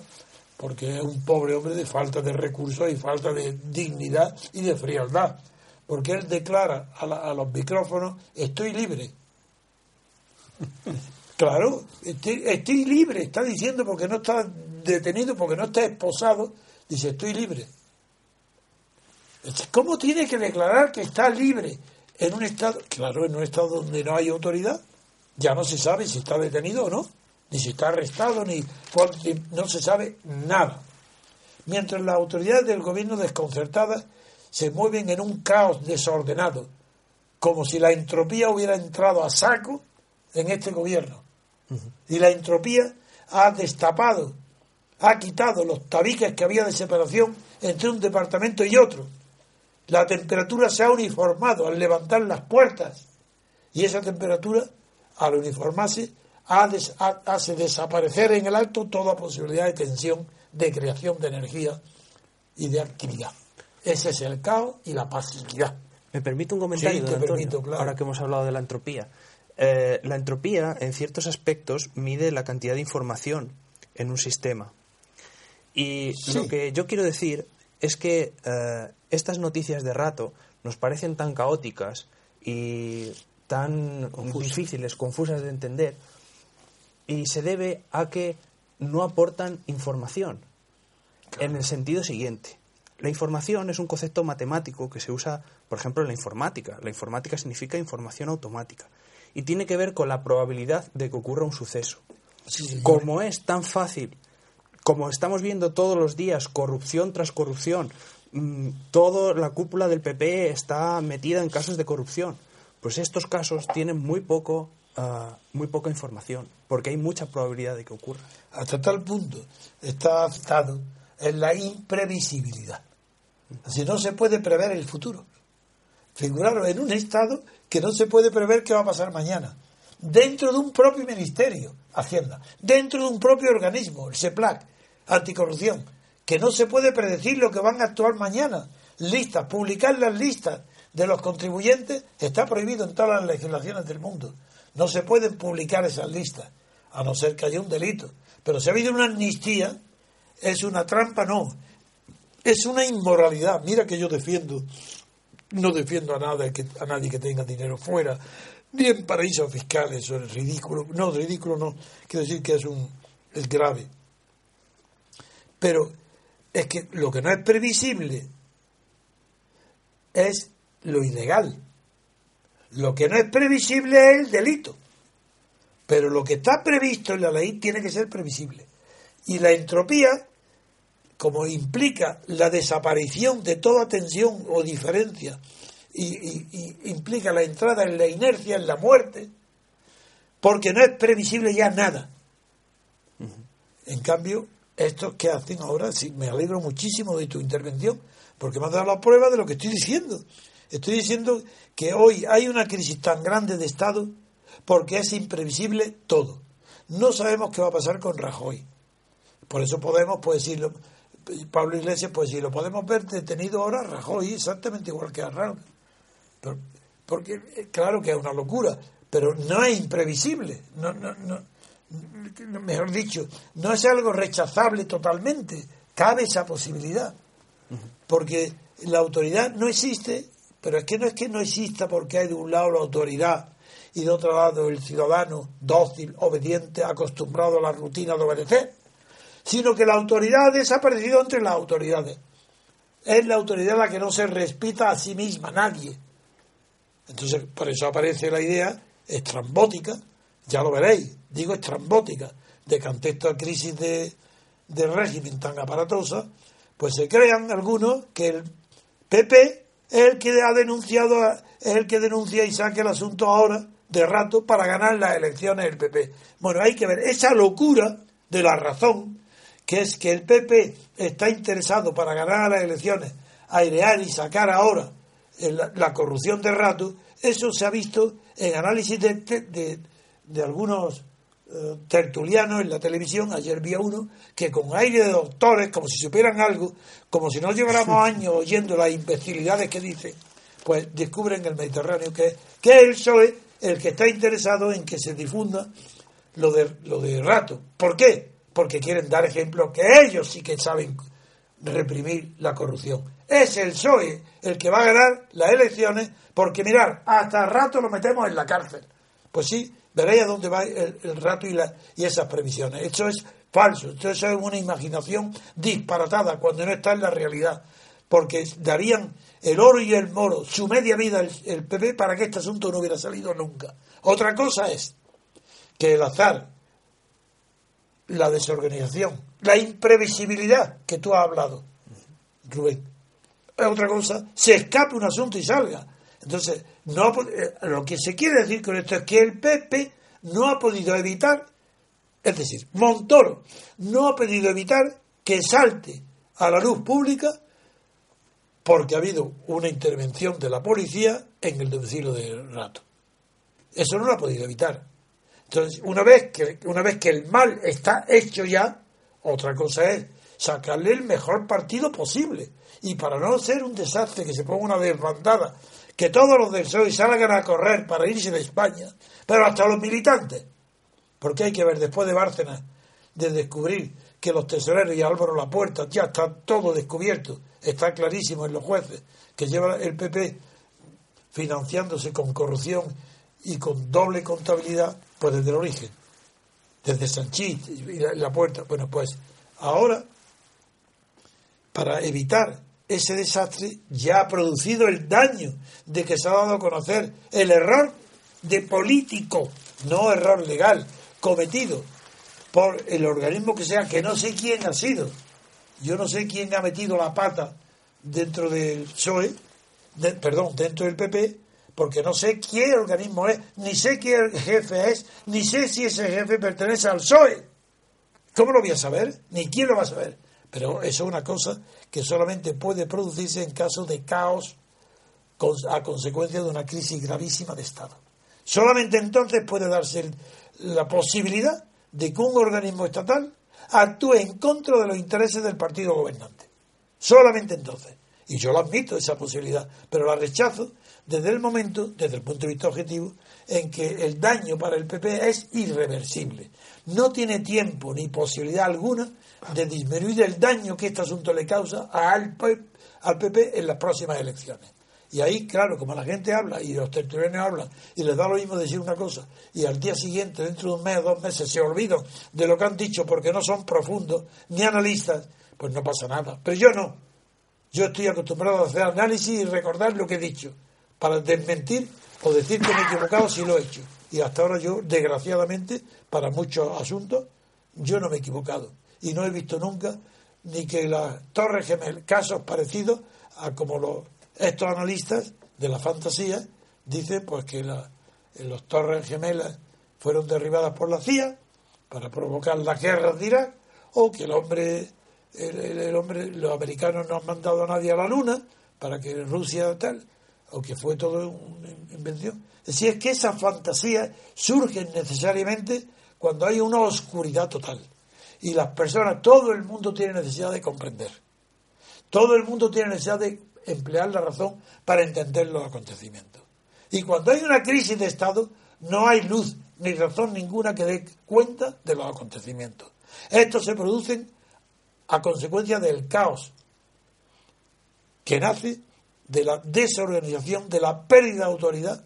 [SPEAKER 2] porque es un pobre hombre de falta de recursos y falta de dignidad y de frialdad, porque él declara a, la- a los micrófonos, estoy libre. Claro, estoy, estoy libre, está diciendo porque no está detenido, porque no está esposado, dice estoy libre. ¿Cómo tiene que declarar que está libre en un estado? Claro, en un estado donde no hay autoridad, ya no se sabe si está detenido o no, ni si está arrestado, ni no se sabe nada. Mientras las autoridades del gobierno desconcertadas se mueven en un caos desordenado, como si la entropía hubiera entrado a saco en este gobierno. Y la entropía ha destapado, ha quitado los tabiques que había de separación entre un departamento y otro. La temperatura se ha uniformado al levantar las puertas. Y esa temperatura, al uniformarse, hace desaparecer en el alto toda posibilidad de tensión, de creación de energía y de actividad. Ese es el caos y la pasividad.
[SPEAKER 4] Me permite un comentario,
[SPEAKER 2] Sí, te
[SPEAKER 4] don Antonio,
[SPEAKER 2] permito, claro.
[SPEAKER 4] ahora que hemos hablado de la entropía. Eh, la entropía, en ciertos aspectos, mide la cantidad de información en un sistema. Y
[SPEAKER 2] Sí.
[SPEAKER 4] lo que yo quiero decir es que eh, estas noticias de rato nos parecen tan caóticas y tan difíciles, confusas de entender, y se debe a que no aportan información. En el sentido siguiente. La información es un concepto matemático que se usa, por ejemplo, en la informática. La informática significa información automática y tiene que ver con la probabilidad de que ocurra un suceso.
[SPEAKER 2] Sí.
[SPEAKER 4] Como es tan fácil, como estamos viendo todos los días, corrupción tras corrupción, mm, toda la cúpula del PP está metida en casos de corrupción, pues estos casos tienen muy poco, ah, muy poca información, porque hay mucha probabilidad de que ocurra.
[SPEAKER 2] hasta tal punto está aceptado en la imprevisibilidad. Así no se puede prever el futuro. Figuraros en un estado que no se puede prever qué va a pasar mañana. Dentro de un propio ministerio, Hacienda, dentro de un propio organismo, el SEPLAC, anticorrupción, que no se puede predecir lo que van a actuar mañana. Listas, publicar las listas de los contribuyentes está prohibido en todas las legislaciones del mundo. No se pueden publicar esas listas, a no ser que haya un delito. Pero si ha habido una amnistía, es una trampa, no. Es una inmoralidad. Mira que yo defiendo, no defiendo a, nada a nadie que tenga dinero fuera, ni en paraísos fiscales, eso es ridículo. No, ridículo no, quiero decir que es, un, es grave. Pero es que lo que no es previsible es lo ilegal. Lo que no es previsible es el delito. Pero lo que está previsto en la ley tiene que ser previsible. Y la entropía, como implica la desaparición de toda tensión o diferencia, y, y- y implica la entrada en la inercia, en la muerte, porque no es previsible ya nada. En cambio, estos que hacen ahora, sí, me alegro muchísimo de tu intervención, porque me has dado la prueba de lo que estoy diciendo. Estoy diciendo que hoy hay una crisis tan grande de Estado porque es imprevisible todo. No sabemos qué va a pasar con Rajoy. Por eso Podemos, pues si lo, Pablo Iglesias, pues si lo podemos ver detenido ahora, Rajoy, exactamente igual que Arranque. Pero, porque eh, claro que es una locura, pero no es imprevisible, no, no, no, mejor dicho, no es algo rechazable totalmente, cabe esa posibilidad, porque la autoridad no existe, pero es que no es que no exista porque hay de un lado la autoridad y de otro lado el ciudadano dócil, obediente, acostumbrado a la rutina de obedecer, sino que la autoridad ha desaparecido entre las autoridades. Es la autoridad la que no se respeta a sí misma, nadie. Entonces, por eso aparece la idea estrambótica, ya lo veréis, digo estrambótica, de que ante esta crisis de, de régimen tan aparatosa, pues se crean algunos que el PP es el que ha denunciado, es el que denuncia y saque el asunto ahora de rato para ganar las elecciones del PP. Bueno, hay que ver esa locura de la razón, que es que el PP está interesado para ganar las elecciones, airear y sacar ahora la, corrupción de rato, eso se ha visto en análisis de, de, algunos eh, tertulianos en la televisión, ayer vi a uno, que con aire de doctores, como si supieran algo, como si no lleváramos años oyendo las imbecilidades que dicen, pues descubren el Mediterráneo que, que es el PSOE el que está interesado en que se difunda lo de, lo de rato. ¿Por qué? Porque quieren dar ejemplo que ellos sí que saben reprimir la corrupción. Es el PSOE el que va a ganar las elecciones porque, mirar, hasta rato lo metemos en la cárcel. Pues sí, veréis a dónde va el, rato y, esas previsiones. Esto es falso, esto es una imaginación disparatada cuando no está en la realidad. Porque darían el oro y el moro, su media vida el, PP para que este asunto no hubiera salido nunca. Otra cosa es que el azar, la desorganización, la imprevisibilidad que tú has hablado, Rubén, otra cosa, se escape un asunto y salga. Entonces, no, eh, lo que se quiere decir con esto es que el PP no ha podido evitar, es decir, Montoro no ha podido evitar que salte a la luz pública porque ha habido una intervención de la policía en el domicilio de Rato. Eso no lo ha podido evitar. Entonces, una vez que, una vez que el mal está hecho ya, otra cosa es sacarle el mejor partido posible. Y para no ser un desastre, que se ponga una desbandada, que todos los del PSOE salgan a correr para irse de España, pero hasta los militantes. Porque hay que ver, después de Bárcenas, de descubrir que los tesoreros y Álvaro Lapuerta ya está todo descubierto, está clarísimo en los jueces, que lleva el PP financiándose con corrupción y con doble contabilidad, pues desde el origen, desde Sanchís y la, puerta. Bueno, pues ahora, para evitar ese desastre, ya ha producido el daño de que se ha dado a conocer el error de político, no error legal, cometido por el organismo que sea, que no sé quién ha sido. Yo no sé quién ha metido la pata dentro del PSOE, perdón, dentro del PP, porque no sé qué organismo es, ni sé qué jefe es, ni sé si ese jefe pertenece al PSOE. ¿Cómo lo voy a saber? Ni quién lo va a saber. Pero eso es una cosa que solamente puede producirse en caso de caos a consecuencia de una crisis gravísima de Estado. Solamente entonces puede darse la posibilidad de que un organismo estatal actúe en contra de los intereses del partido gobernante. Solamente entonces. Y yo lo admito, esa posibilidad, pero la rechazo desde el momento, desde el punto de vista objetivo, en que el daño para el PP es irreversible. No tiene tiempo ni posibilidad alguna de disminuir el daño que este asunto le causa al, al PP en las próximas elecciones. Y ahí, claro, como la gente habla y los tertulianos hablan y les da lo mismo decir una cosa y al día siguiente, dentro de un mes o dos meses, se olvidan de lo que han dicho porque no son profundos ni analistas, pues no pasa nada. Pero yo no. Yo estoy acostumbrado a hacer análisis y recordar lo que he dicho para desmentir o decir que me he equivocado si lo he hecho. Y hasta ahora yo, desgraciadamente, para muchos asuntos, yo no me he equivocado. Y no he visto nunca ni que las Torres Gemelas, casos parecidos a como los estos analistas de la fantasía dicen pues que los torres gemelas fueron derribadas por la CIA para provocar las guerras de Irak o que el hombre el, hombre los americanos no han mandado a nadie a la luna para que Rusia tal o que fue todo una invención. Decir es que esas fantasías surgen necesariamente cuando hay una oscuridad total Y las personas, todo el mundo tiene necesidad de comprender. Todo el mundo tiene necesidad de emplear la razón para entender los acontecimientos. Y cuando hay una crisis de Estado, no hay luz ni razón ninguna que dé cuenta de los acontecimientos. Estos se producen a consecuencia del caos que nace de la desorganización, de la pérdida de autoridad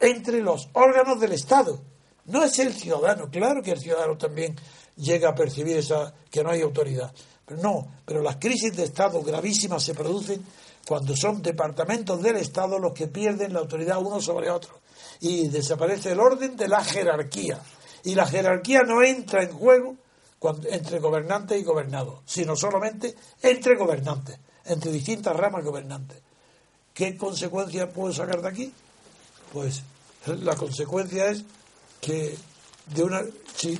[SPEAKER 2] entre los órganos del Estado. No es el ciudadano, claro que el ciudadano también llega a percibir esa, que no hay autoridad. Pero no, pero las crisis de Estado gravísimas se producen cuando son departamentos del Estado los que pierden la autoridad uno sobre otro. Y desaparece el orden de la jerarquía. Y la jerarquía no entra en juego entre gobernantes y gobernados, sino solamente entre gobernantes, entre distintas ramas gobernantes. ¿Qué consecuencia puedo sacar de aquí? Pues la consecuencia es que de una si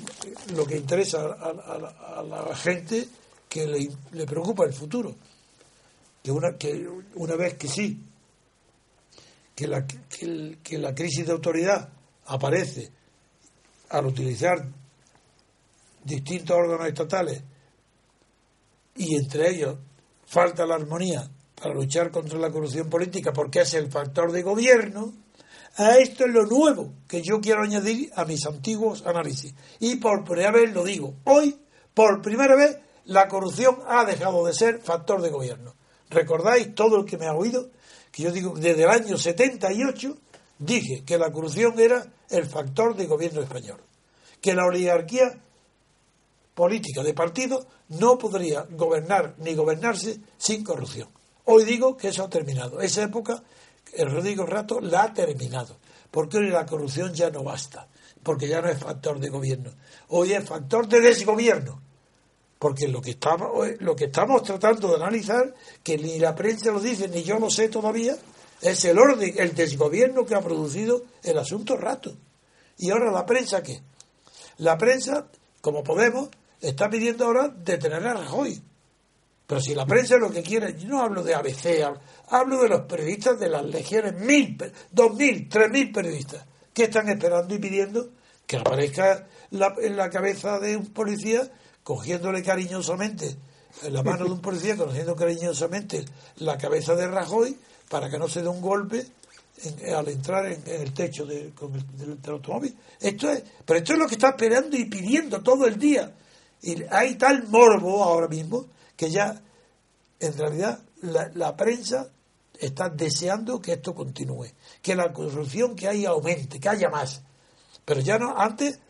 [SPEAKER 2] lo que interesa a, la gente que le, preocupa el futuro. Que una que una vez que sí que la, que la crisis de autoridad aparece al utilizar distintos órganos estatales y entre ellos falta la armonía para luchar contra la corrupción política porque es el factor de gobierno, a esto es lo nuevo que yo quiero añadir a mis antiguos análisis. Y por primera vez lo digo, hoy, por primera vez, la corrupción ha dejado de ser factor de gobierno. ¿Recordáis todo el que me ha oído? Que yo digo, desde el año 78 dije que la corrupción era el factor de gobierno español. Que la oligarquía política de partido no podría gobernar ni gobernarse sin corrupción. Hoy digo que eso ha terminado. Esa época, el Rodrigo Rato la ha terminado. Porque hoy la corrupción ya no basta. Porque ya no es factor de gobierno. Hoy es factor de desgobierno. Porque lo que estamos, lo que estamos tratando de analizar, que ni la prensa lo dice, ni yo lo sé todavía, es el orden, el desgobierno que ha producido el asunto Rato. ¿Y ahora la prensa qué? La prensa, como podemos, está pidiendo ahora detener a Rajoy. Pero si la prensa lo que quiere, yo no hablo de ABC, hablo de los periodistas de las legiones, mil, dos mil, tres mil periodistas, que están esperando y pidiendo que aparezca en la cabeza de un policía, cogiéndole cariñosamente, en la mano de un policía, conociendo cariñosamente la cabeza de Rajoy, para que no se dé un golpe al entrar en, el techo del, del automóvil. Esto es, pero esto es lo que está esperando y pidiendo todo el día. Y hay tal morbo ahora mismo que ya, en realidad, la, prensa está deseando que esto continúe, que la corrupción que hay aumente, que haya más. Pero ya no, antes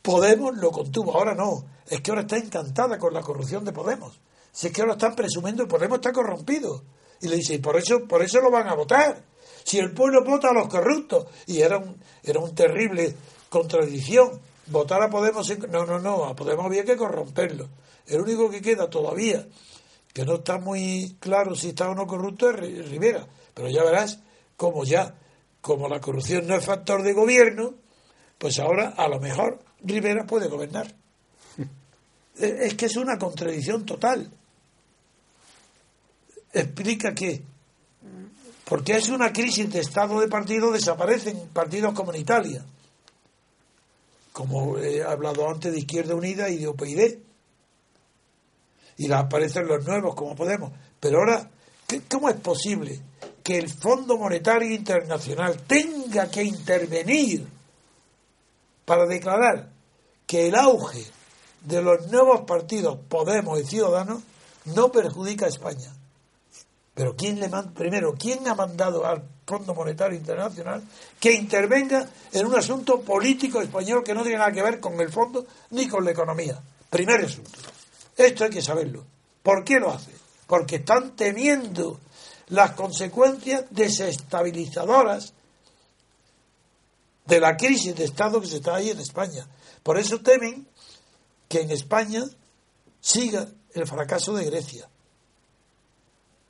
[SPEAKER 2] Podemos lo contuvo, ahora no. Es que ahora está encantada con la corrupción de Podemos. Si es que ahora están presumiendo Podemos está corrompido. Y le dice, y por eso, por eso lo van a votar. Si el pueblo vota a los corruptos. Y era un, era un terrible contradicción. Votar a Podemos. No, no, no. A Podemos había que corromperlo. El único que queda todavía, que no está muy claro si está o no corrupto, es Rivera. Pero ya verás como ya, como la corrupción no es factor de gobierno, pues ahora a lo mejor Rivera puede gobernar. Es que es una contradicción total. Explica que, porque es una crisis de estado de partido, desaparecen partidos como en Italia, como he hablado antes de Izquierda Unida y de OPID y aparecen los nuevos como podemos. Pero ahora, ¿cómo es posible que el Fondo Monetario Internacional tenga que intervenir para declarar que el auge de los nuevos partidos Podemos y Ciudadanos no perjudica a España? Pero ¿quién le manda, primero, quién ha mandado al Fondo Monetario Internacional que intervenga en un asunto político español que no tiene nada que ver con el fondo ni con la economía? Primer asunto. Esto hay que saberlo. ¿Por qué lo hace? Porque están temiendo las consecuencias desestabilizadoras de la crisis de Estado que se está ahí en España. Por eso temen que en España siga el fracaso de Grecia.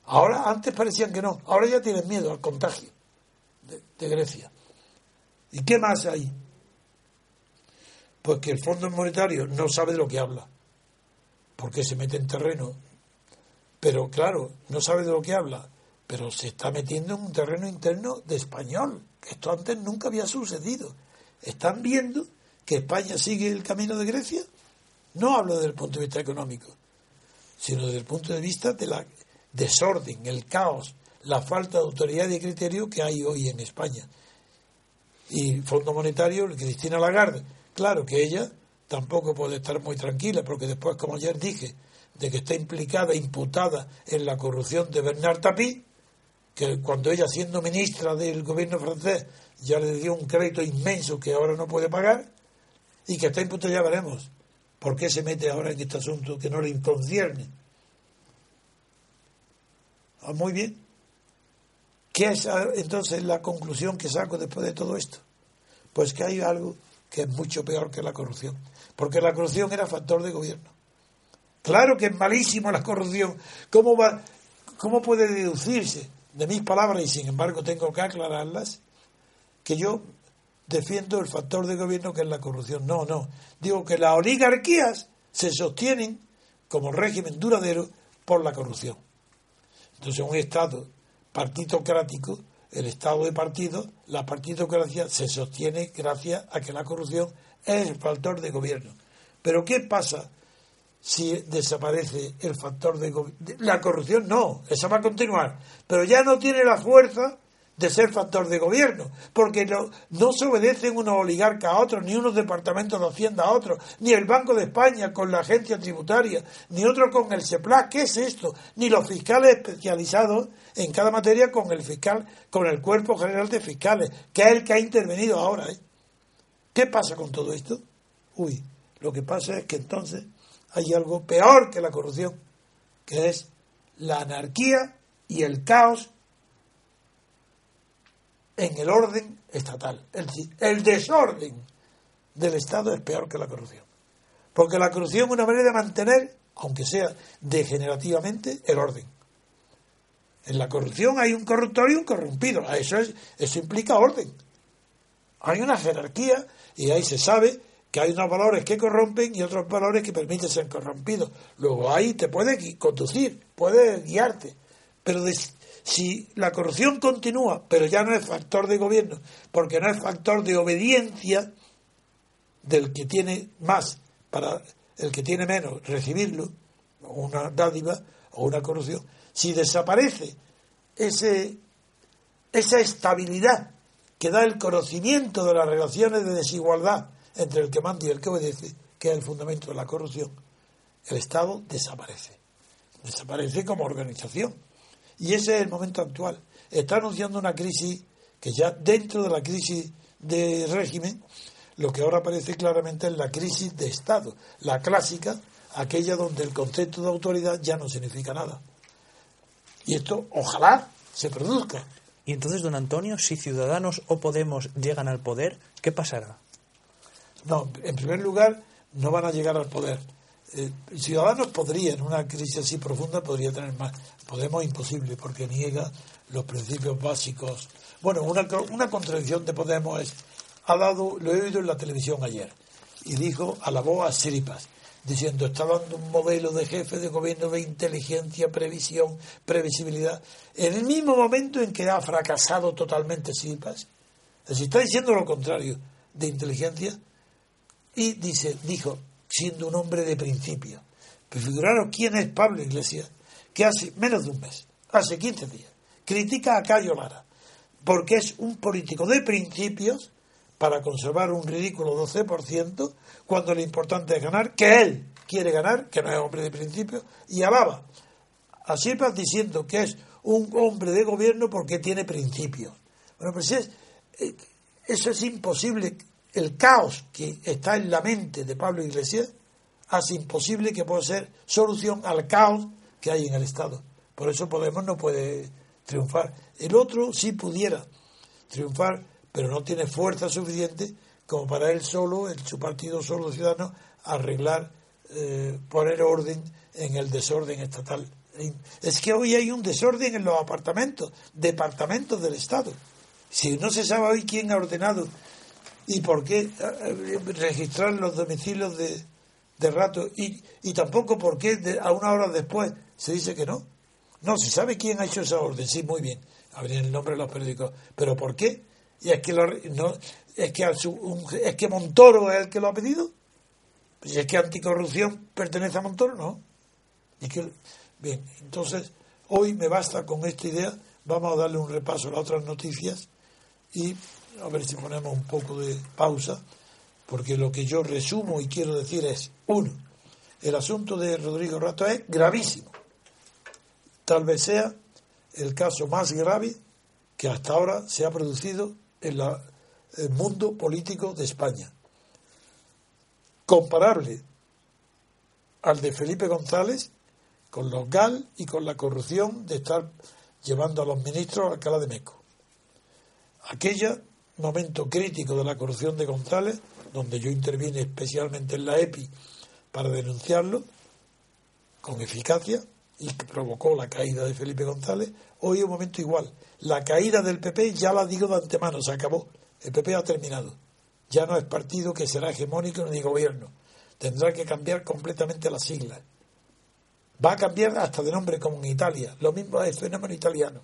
[SPEAKER 2] Ahora, antes parecían que no, ahora ya tienen miedo al contagio de, de Grecia. ¿Y qué más hay? Pues que el Fondo Monetario no sabe de lo que habla porque se mete en terreno. Pero claro, no sabe de lo que habla, pero se está metiendo en un terreno interno de español, esto antes nunca había sucedido. Están viendo que España sigue el camino de Grecia No hablo desde el punto de vista económico, sino desde el punto de vista de la desorden, el caos, la falta de autoridad y criterio que hay hoy en España. Y Fondo Monetario, Cristina Lagarde, claro que ella tampoco puede estar muy tranquila, porque después, como ayer dije, de que está implicada, imputada en la corrupción de Bernard Tapie, que cuando ella siendo ministra del gobierno francés ya le dio un crédito inmenso que ahora no puede pagar, y que está imputada, ya veremos por qué se mete ahora en este asunto que no le concierne. Ah, muy bien. ¿Qué es ah, entonces la conclusión que saco después de todo esto? Pues que hay algo que es mucho peor que la corrupción, porque la corrupción era factor de gobierno. Claro que es malísimo la corrupción. ¿Cómo, va, cómo puede deducirse de mis palabras, y sin embargo tengo que aclararlas, que yo defiendo el factor de gobierno que es la corrupción? No, no. Digo que las oligarquías se sostienen como régimen duradero por la corrupción. Entonces, un Estado partitocrático, el Estado de partido, la partitocracia se sostiene gracias a que la corrupción es el factor de gobierno. Pero ¿qué pasa si desaparece el factor de gobierno? La corrupción no, esa va a continuar, pero ya no tiene la fuerza de ser factor de gobierno, porque no, se obedecen unos oligarcas a otros, ni unos departamentos de Hacienda a otros, ni el Banco de España con la agencia tributaria, ni otro con el CEPLAC, ¿qué es esto? Ni los fiscales especializados en cada materia con el fiscal, con el Cuerpo General de Fiscales, que es el que ha intervenido ahora. ¿eh? ¿Qué pasa con todo esto? Uy, lo que pasa es que entonces hay algo peor que la corrupción, que es la anarquía y el caos en el orden estatal. El, el desorden del Estado es peor que la corrupción. Porque la corrupción es una manera de mantener, aunque sea degenerativamente, el orden. En la corrupción hay un corruptor y un corrompido. Eso, es, eso implica orden. Hay una jerarquía y ahí se sabe que hay unos valores que corrompen y otros valores que permiten ser corrompidos. Luego ahí te puede conducir, puede guiarte. Pero si la corrupción continúa, pero ya no es factor de gobierno, porque no es factor de obediencia del que tiene más para el que tiene menos recibirlo, una dádiva o una corrupción, si desaparece ese, esa estabilidad que da el conocimiento de las relaciones de desigualdad entre el que manda y el que obedece, que es el fundamento de la corrupción, el Estado desaparece. Desaparece como organización y ese es el momento actual. Está anunciando una crisis que ya dentro de la crisis de régimen, lo que ahora aparece claramente es la crisis de Estado, la clásica, aquella donde el concepto de autoridad ya no significa nada. Y esto ojalá se produzca.
[SPEAKER 4] Y entonces, don Antonio, si Ciudadanos o Podemos llegan al poder, ¿qué pasará?
[SPEAKER 2] No, en primer lugar, no van a llegar al poder. Eh, Ciudadanos podría, en una crisis así profunda, podría tener más. Podemos imposible, porque niega los principios básicos. Bueno, una, una contradicción de Podemos es, ha dado, lo he oído en la televisión ayer, y dijo, alabó a Siripas, diciendo, está dando un modelo de jefe de gobierno de inteligencia, previsión, previsibilidad, en el mismo momento en que ha fracasado totalmente Siripas. Es decir, está diciendo lo contrario de inteligencia, y dice, dijo, siendo un hombre de principio. Pero figuraros quién es Pablo Iglesias, que hace menos de un mes, hace 15 días, critica a Cayo Lara, porque es un político de principios para conservar un ridículo 12%, cuando lo importante es ganar, que él quiere ganar, que no es hombre de principios, y alaba a Silva diciendo que es un hombre de gobierno porque tiene principios. Bueno, pues es, eh, eso es imposible el caos que está en la mente de Pablo Iglesias hace imposible que pueda ser solución al caos que hay en el Estado. Por eso Podemos no puede triunfar. El otro sí pudiera triunfar, pero no tiene fuerza suficiente como para él solo, en su partido solo ciudadano, arreglar, eh, poner orden en el desorden estatal. Es que hoy hay un desorden en los apartamentos, departamentos del Estado. Si no se sabe hoy quién ha ordenado ¿Y por qué eh, eh, registrar los domicilios de, de rato? Y, y tampoco por qué a una hora después se dice que no. No, se sabe quién ha hecho esa orden, sí, muy bien. Habría el nombre de los periódicos. ¿Pero por qué? ¿Y es que, no, es, que es que Montoro es el que lo ha pedido? Pues es que anticorrupción pertenece a Montoro, ¿no? Que, bien, entonces hoy me basta con esta idea. Vamos a darle un repaso a las otras noticias y a ver si ponemos un poco de pausa, porque lo que yo resumo y quiero decir es, uno, el asunto de Rodrigo Rato es gravísimo. Tal vez sea el caso más grave que hasta ahora se ha producido en el mundo político de España. Comparable al de Felipe González con los GAL y con la corrupción de estar llevando a los ministros a Alcalá de Meco. Aquella momento crítico de la corrupción de González, donde yo intervine especialmente en la EPI para denunciarlo con eficacia y que provocó la caída de Felipe González, hoy es un momento igual. La caída del PP ya la digo de antemano, se acabó. El PP ha terminado. Ya no es partido que será hegemónico ni gobierno. Tendrá que cambiar completamente las siglas. Va a cambiar hasta de nombre como en Italia. Lo mismo es fenómeno italiano.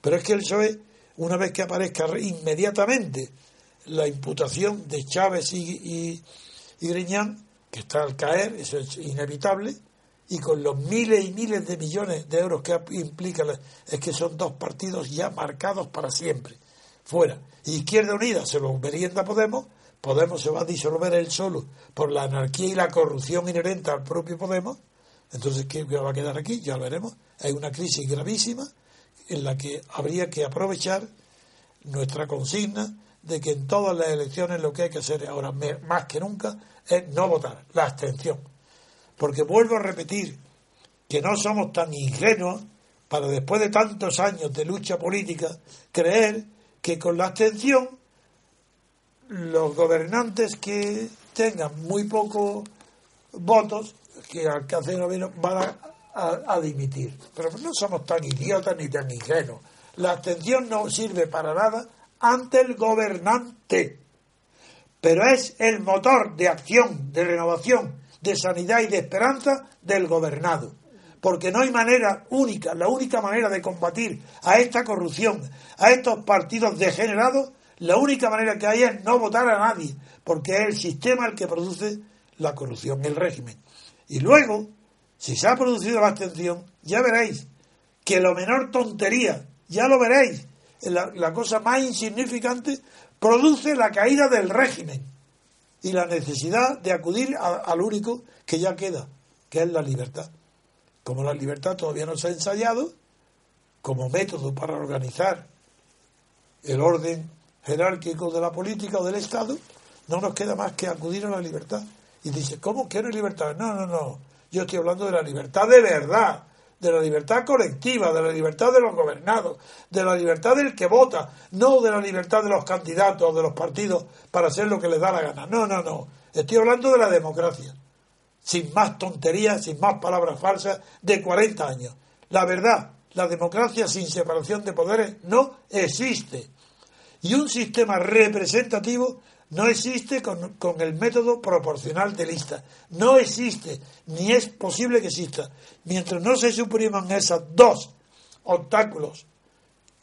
[SPEAKER 2] Pero es que el PSOE, una vez que aparezca inmediatamente la imputación de Chávez y, y, Griñán, que está al caer, eso es inevitable, y con los miles y miles de millones de euros que implica, es que son dos partidos ya marcados para siempre, fuera. Izquierda Unida se lo merienda Podemos, Podemos se va a disolver él solo por la anarquía y la corrupción inherente al propio Podemos, entonces, ¿qué va a quedar aquí? Ya lo veremos. Hay una crisis gravísima en la que habría que aprovechar nuestra consigna de que en todas las elecciones lo que hay que hacer ahora más que nunca es no votar, la abstención. Porque vuelvo a repetir que no somos tan ingenuos para después de tantos años de lucha política creer que con la abstención los gobernantes que tengan muy pocos votos que alcance el gobierno van a, dimitir. Pero no somos tan idiotas ni tan ingenuos. La abstención no sirve para nada ante el gobernante, pero es el motor de acción, de renovación, de sanidad y de esperanza del gobernado. Porque no hay manera única, la única manera de combatir a esta corrupción, a estos partidos degenerados, la única manera que hay es no votar a nadie, porque es el sistema el que produce la corrupción, el régimen. Y luego, si se ha producido la abstención, ya veréis que lo menor tontería, ya lo veréis, la, cosa más insignificante, produce la caída del régimen y la necesidad de acudir al único que ya queda, que es la libertad. Como la libertad todavía no se ha ensayado, como método para organizar el orden jerárquico de la política o del Estado, no nos queda más que acudir a la libertad. Y dice, ¿cómo quiero libertad? No, no, no. Yo estoy hablando de la libertad de verdad, de la libertad colectiva, de la libertad de los gobernados, de la libertad del que vota, no de la libertad de los candidatos o de los partidos para hacer lo que les da la gana. No, no, no. Estoy hablando de la democracia. Sin más tonterías, sin más palabras falsas, de 40 años. La verdad, la democracia sin separación de poderes no existe. Y un sistema representativo no existe con, el método proporcional de lista. No existe, ni es posible que exista. Mientras no se supriman esos dos obstáculos,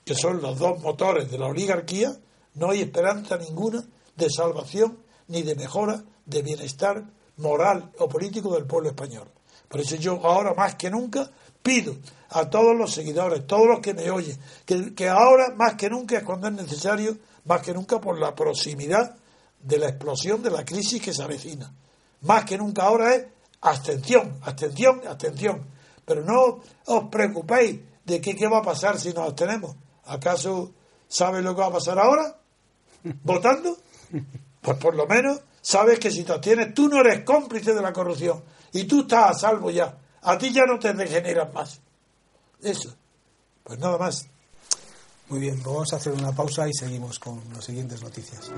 [SPEAKER 2] que son los dos motores de la oligarquía, no hay esperanza ninguna de salvación ni de mejora de bienestar moral o político del pueblo español. Por eso yo ahora más que nunca pido a todos los seguidores, todos los que me oyen, que, que ahora más que nunca es cuando es necesario, más que nunca por la proximidad de la explosión de la crisis que se avecina. Más que nunca ahora es abstención, abstención, abstención. Pero no os preocupéis de qué, qué va a pasar si nos abstenemos. ¿Acaso sabes lo que va a pasar ahora? ¿Votando? Pues por lo menos sabes que si te abstienes tú no eres cómplice de la corrupción y tú estás a salvo ya. A ti ya no te degeneras más. Eso. Pues nada más.
[SPEAKER 1] Muy bien, vamos a hacer una pausa y seguimos con las siguientes noticias.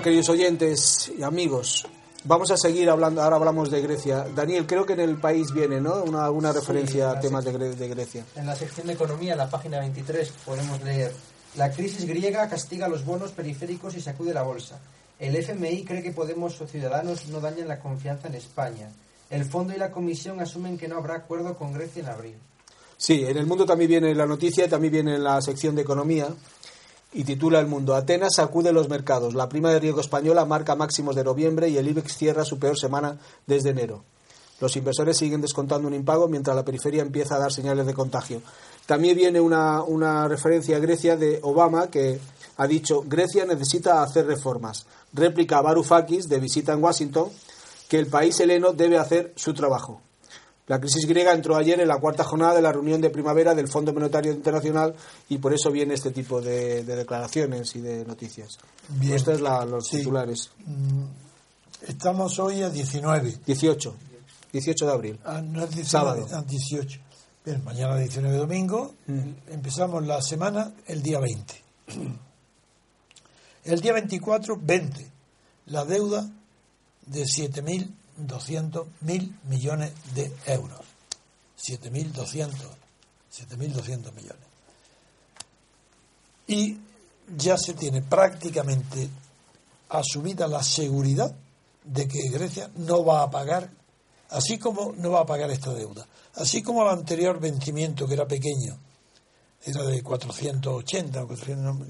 [SPEAKER 1] Bueno, queridos oyentes y amigos, vamos a seguir hablando. Ahora hablamos de Grecia. Daniel, creo que en el país viene, ¿no? Una, referencia
[SPEAKER 3] Sí,
[SPEAKER 1] a
[SPEAKER 3] la
[SPEAKER 1] temas de, Gre- de Grecia.
[SPEAKER 3] En la sección de economía, en la página 23, podemos leer: La crisis griega castiga los bonos periféricos y sacude la bolsa. El FMI cree que Podemos o Ciudadanos no dañan la confianza en España. El Fondo y la Comisión asumen que no habrá acuerdo con Grecia en abril.
[SPEAKER 1] Sí, en el mundo también viene la noticia, también viene en la sección de economía y titula El Mundo. Atenas sacude los mercados. La prima de riesgo española marca máximos de noviembre y el IBEX cierra su peor semana desde enero. Los inversores siguen descontando un impago mientras la periferia empieza a dar señales de contagio. También viene una, una referencia a Grecia de Obama que ha dicho Grecia necesita hacer reformas. Réplica a Varoufakis de visita en Washington que el país heleno debe hacer su trabajo. La crisis griega entró ayer en la cuarta jornada de la reunión de primavera del Fondo Monetario Internacional y por eso viene este tipo de, de declaraciones y de noticias.
[SPEAKER 2] Bien.
[SPEAKER 1] Estos es la, los
[SPEAKER 2] sí.
[SPEAKER 1] titulares.
[SPEAKER 2] Mm, estamos hoy a 19.
[SPEAKER 1] 18. 18 de abril.
[SPEAKER 2] Ah, no es 19,
[SPEAKER 1] sábado.
[SPEAKER 2] Ah, 18. Bien, mañana 19 de domingo. Mm. Empezamos la semana el día 20. El día 24, 20. La deuda de 7.000 200.000 millones de euros. 7.200, 7.200 millones. Y ya se tiene prácticamente asumida la seguridad de que Grecia no va a pagar, así como no va a pagar esta deuda, así como el anterior vencimiento que era pequeño, era de 480,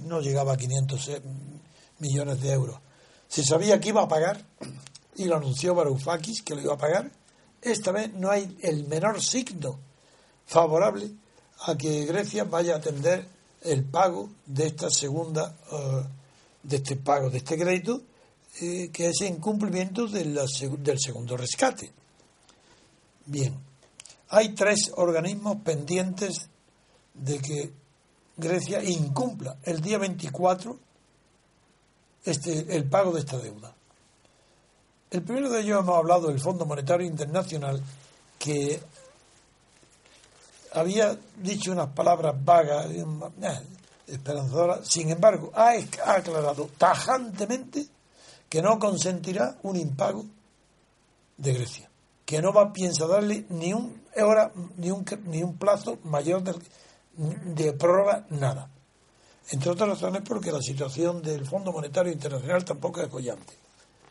[SPEAKER 2] no llegaba a 500 eh, millones de euros. Se sabía que iba a pagar y lo anunció Varoufakis que lo iba a pagar. Esta vez no hay el menor signo favorable a que Grecia vaya a atender el pago de esta segunda, eh, de este pago, de este crédito, eh, que es en cumplimiento del segundo rescate. Bien, hay tres organismos pendientes de que Grecia incumpla el día 24 este, el pago de esta deuda. El primero de ellos hemos hablado del Fondo Monetario Internacional que había dicho unas palabras vagas, eh, esperanzadoras, sin embargo, ha aclarado tajantemente que no consentirá un impago de Grecia, que no va piensa darle ni un hora, ni un, ni un plazo mayor del- de prórroga, nada. Entre otras razones porque la situación del Fondo Monetario Internacional tampoco es bollante.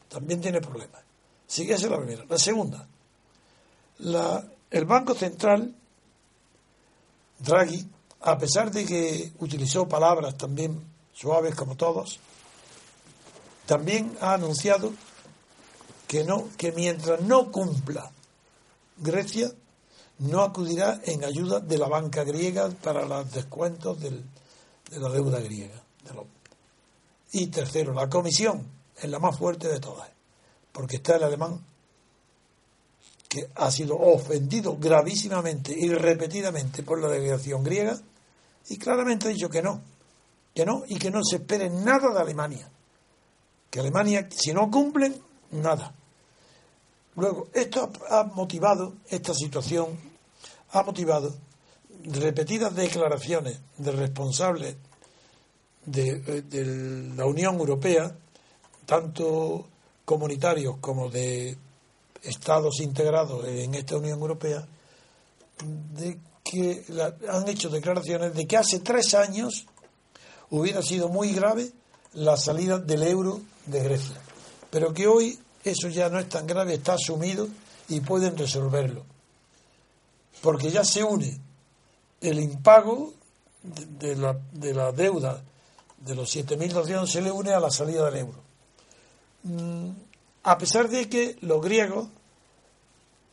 [SPEAKER 2] También tiene problemas. Sí, esa es la primera. La segunda, la- el Banco Central, Draghi, a pesar de que utilizó palabras también suaves como todos, también ha anunciado que no, que mientras no cumpla Grecia, no acudirá en ayuda de la banca griega para los descuentos del- de la deuda griega. de Y tercero, la comisión es la más fuerte de todas, porque está el alemán que ha sido ofendido gravísimamente y repetidamente por la delegación griega y claramente ha dicho que no, que no y que no se espere nada de Alemania. Que Alemania, si no cumplen, nada. Luego, esto ha motivado, esta situación ha motivado repetidas declaraciones de responsables de, eh, de la Unión Europea, tanto comunitarios como de estados integrados en esta Unión Europea, de que han hecho declaraciones de que hace tres años hubiera sido muy grave la salida del euro de Grecia, pero que hoy eso ya no es tan grave, está asumido y pueden resolverlo, porque ya se une el impago de, de la, de la deuda de los 7.200 se le une a la salida del euro. Mm, a pesar de que los griegos,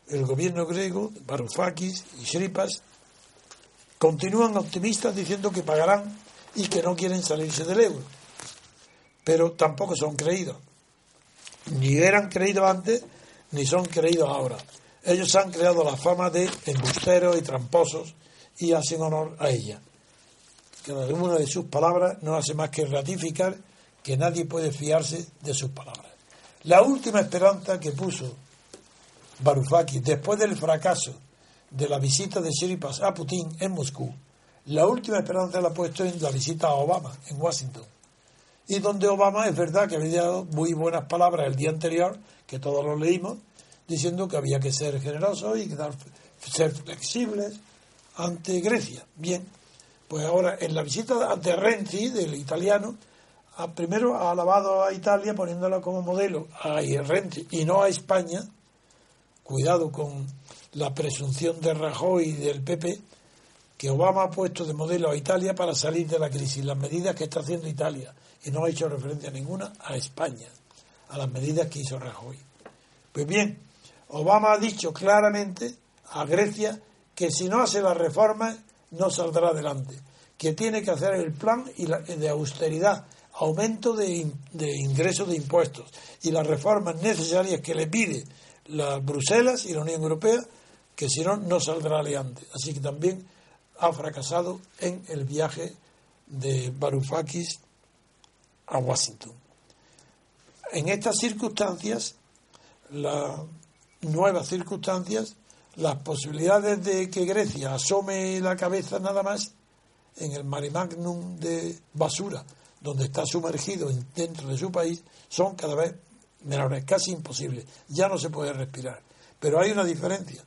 [SPEAKER 2] el gobierno griego, Varoufakis y Shripas, continúan optimistas diciendo que pagarán y que no quieren salirse del euro. Pero tampoco son creídos. Ni eran creídos antes, ni son creídos ahora. Ellos han creado la fama de embusteros y tramposos y hacen honor a ella. Cada una de sus palabras no hace más que ratificar que nadie puede fiarse de sus palabras. La última esperanza que puso Varoufakis después del fracaso de la visita de Shripas a Putin en Moscú, la última esperanza la ha puesto en la visita a Obama en Washington. y donde Obama es verdad que había dado muy buenas palabras el día anterior, que todos lo leímos, diciendo que había que ser generosos y ser flexibles ante Grecia. Bien, pues ahora en la visita ante Renzi, del italiano, a, primero ha alabado a Italia poniéndola como modelo a Renzi y no a España. Cuidado con la presunción de Rajoy y del PP, que Obama ha puesto de modelo a Italia para salir de la crisis, las medidas que está haciendo Italia, y no ha hecho referencia ninguna a España, a las medidas que hizo Rajoy. Pues bien, Obama ha dicho claramente a Grecia que si no hace las reformas no saldrá adelante, que tiene que hacer el plan de austeridad, aumento de, de ingresos de impuestos y las reformas necesarias que le pide la Bruselas y la Unión Europea, que si no, no saldrá adelante. Así que también ha fracasado en el viaje de Varoufakis a Washington. En estas circunstancias, las nuevas circunstancias, las posibilidades de que Grecia asome la cabeza nada más en el marimagnum de basura, donde está sumergido dentro de su país, son cada vez menores, casi imposibles. Ya no se puede respirar. Pero hay una diferencia,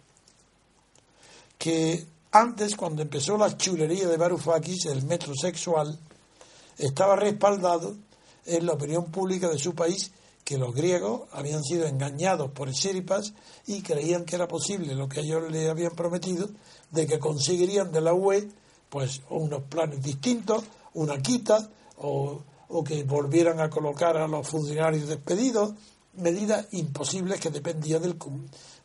[SPEAKER 2] que antes, cuando empezó la chulería de Varoufakis, el metro sexual, estaba respaldado en la opinión pública de su país que los griegos habían sido engañados por Siripas y creían que era posible lo que ellos le habían prometido, de que conseguirían de la UE pues unos planes distintos, una quita, o, o que volvieran a colocar a los funcionarios despedidos, medidas imposibles que dependían del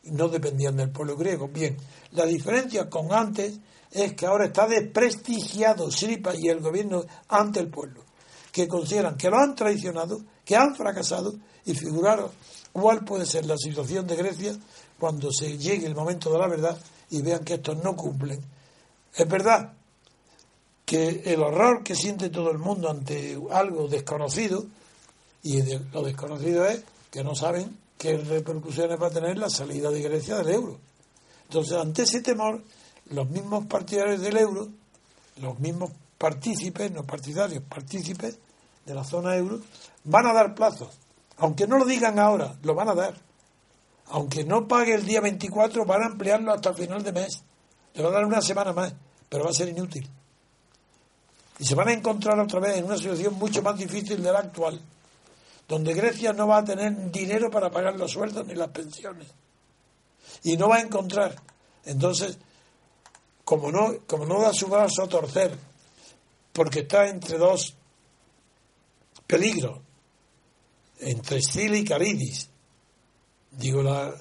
[SPEAKER 2] no dependían del pueblo griego. Bien, la diferencia con antes es que ahora está desprestigiado Siripa y el gobierno ante el pueblo, que consideran que lo han traicionado, que han fracasado y figuraron cuál puede ser la situación de Grecia cuando se llegue el momento de la verdad y vean que estos no cumplen. Es verdad que el horror que siente todo el mundo ante algo desconocido, y lo desconocido es que no saben qué repercusiones va a tener la salida de Grecia del euro. Entonces, ante ese temor, los mismos partidarios del euro, los mismos partícipes, no partidarios, partícipes de la zona euro, van a dar plazos. Aunque no lo digan ahora, lo van a dar. Aunque no pague el día 24, van a ampliarlo hasta el final de mes. Le van a dar una semana más, pero va a ser inútil. Y se van a encontrar otra vez en una situación mucho más difícil de la actual donde Grecia no va a tener dinero para pagar los sueldos ni las pensiones. Y no va a encontrar. Entonces, como no, como no da su brazo a torcer, porque está entre dos peligros, entre Escila y Caridis, digo la,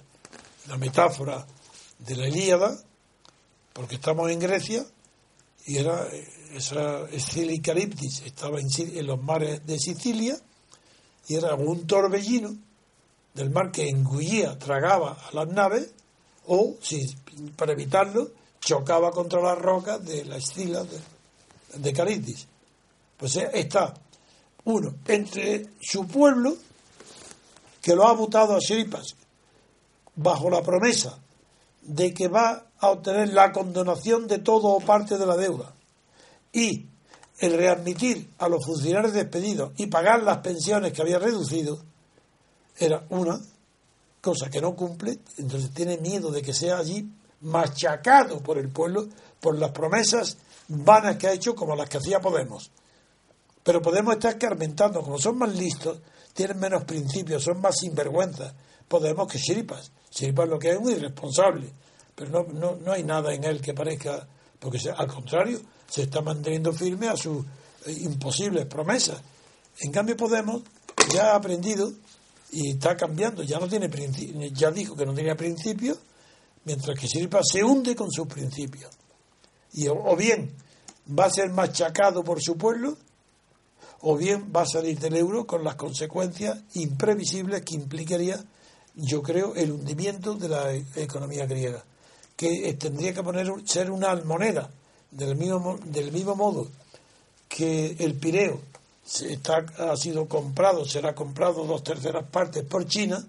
[SPEAKER 2] la metáfora de la Ilíada, porque estamos en Grecia y era esa Caribdis estaba en, los mares de Sicilia y era un torbellino del mar que engullía, tragaba a las naves, o, si, para evitarlo, chocaba contra las rocas de la estila de, de. Pues eh, está, uno, entre su pueblo, que lo ha votado a Siripas, bajo la promesa de que va a obtener la condonación de todo o parte de la deuda, y el readmitir a los funcionarios despedidos y pagar las pensiones que había reducido era una cosa que no cumple, entonces tiene miedo de que sea allí machacado por el pueblo por las promesas vanas que ha hecho como las que hacía Podemos. Pero Podemos está escarmentando, como son más listos, tienen menos principios, son más sinvergüenzas. Podemos que Chiripas. Chiripas lo que es muy irresponsable, pero no, no, no hay nada en él que parezca, porque al contrario, se está manteniendo firme a sus eh, imposibles promesas. En cambio Podemos ya ha aprendido y está cambiando, ya no tiene ya dijo que no tenía principios, mientras que Siripa se hunde con sus principios. Y o bien va a ser machacado por su pueblo, o bien va a salir del euro con las consecuencias imprevisibles que implicaría, yo creo, el hundimiento de la e-, economía griega, que tendría que poner ser una moneda del mismo, del mismo modo que el Pireo está, ha sido comprado, será comprado dos terceras partes por China,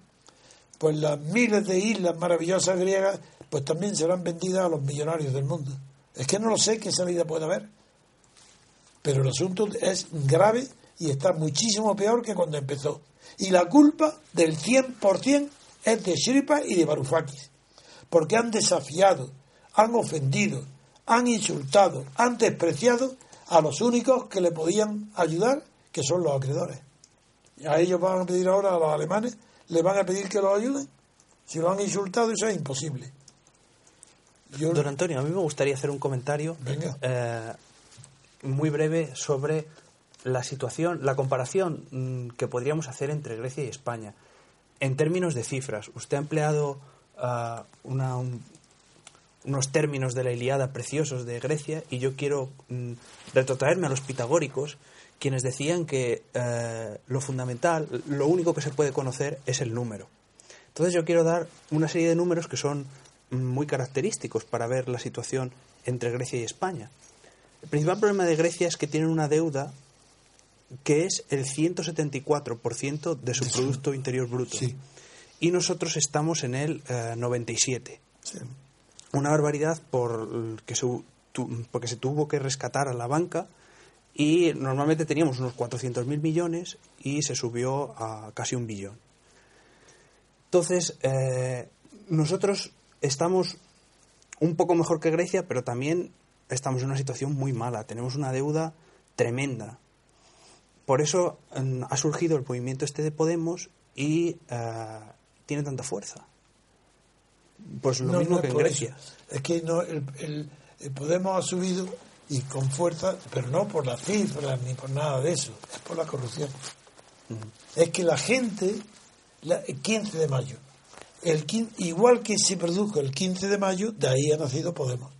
[SPEAKER 2] pues las miles de islas maravillosas griegas pues también serán vendidas a los millonarios del mundo. Es que no lo sé qué salida puede haber. Pero el asunto es grave y está muchísimo peor que cuando empezó. Y la culpa del 100% es de Shripa y de Varoufakis, porque han desafiado, han ofendido, han insultado, han despreciado a los únicos que le podían ayudar, que son los acreedores. A ellos van a pedir ahora, a los alemanes, le van a pedir que los ayuden. Si lo han insultado, eso es imposible. Yo-
[SPEAKER 4] Don Antonio, a mí me gustaría hacer un comentario eh, muy breve sobre la situación, la comparación mm, que podríamos hacer entre Grecia y España. En términos de cifras, usted ha empleado ah, una- un- unos términos de la Iliada preciosos de Grecia y yo quiero mm, retrotraerme a los pitagóricos, quienes decían que eh, lo fundamental, lo único que se puede conocer es el número. Entonces yo quiero dar una serie de números que son mm, muy característicos para ver la situación entre Grecia y España. El principal problema de Grecia es que tienen una deuda que es el 174% de su Producto Interior Bruto.
[SPEAKER 2] Sí.
[SPEAKER 4] Y nosotros estamos en el eh, 97.
[SPEAKER 2] Sí.
[SPEAKER 4] Una barbaridad por que se, porque se tuvo que rescatar a la banca y normalmente teníamos unos 400.000 millones y se subió a casi un billón. Entonces, eh, nosotros estamos un poco mejor que Grecia, pero también estamos en una situación muy mala. Tenemos una deuda tremenda. Por eso mm, ha surgido el movimiento este de Podemos y eh, tiene tanta fuerza. Pues lo
[SPEAKER 2] No,
[SPEAKER 4] mismo
[SPEAKER 2] no
[SPEAKER 4] que en Grecia.
[SPEAKER 2] eso. Es que no, el, el- el Podemos ha subido y con fuerza, pero no por las cifras ni por nada de eso, es por la corrupción. Es que la gente, la- el 15 de mayo, el quin- igual que se produjo el 15 de mayo, de ahí ha nacido Podemos.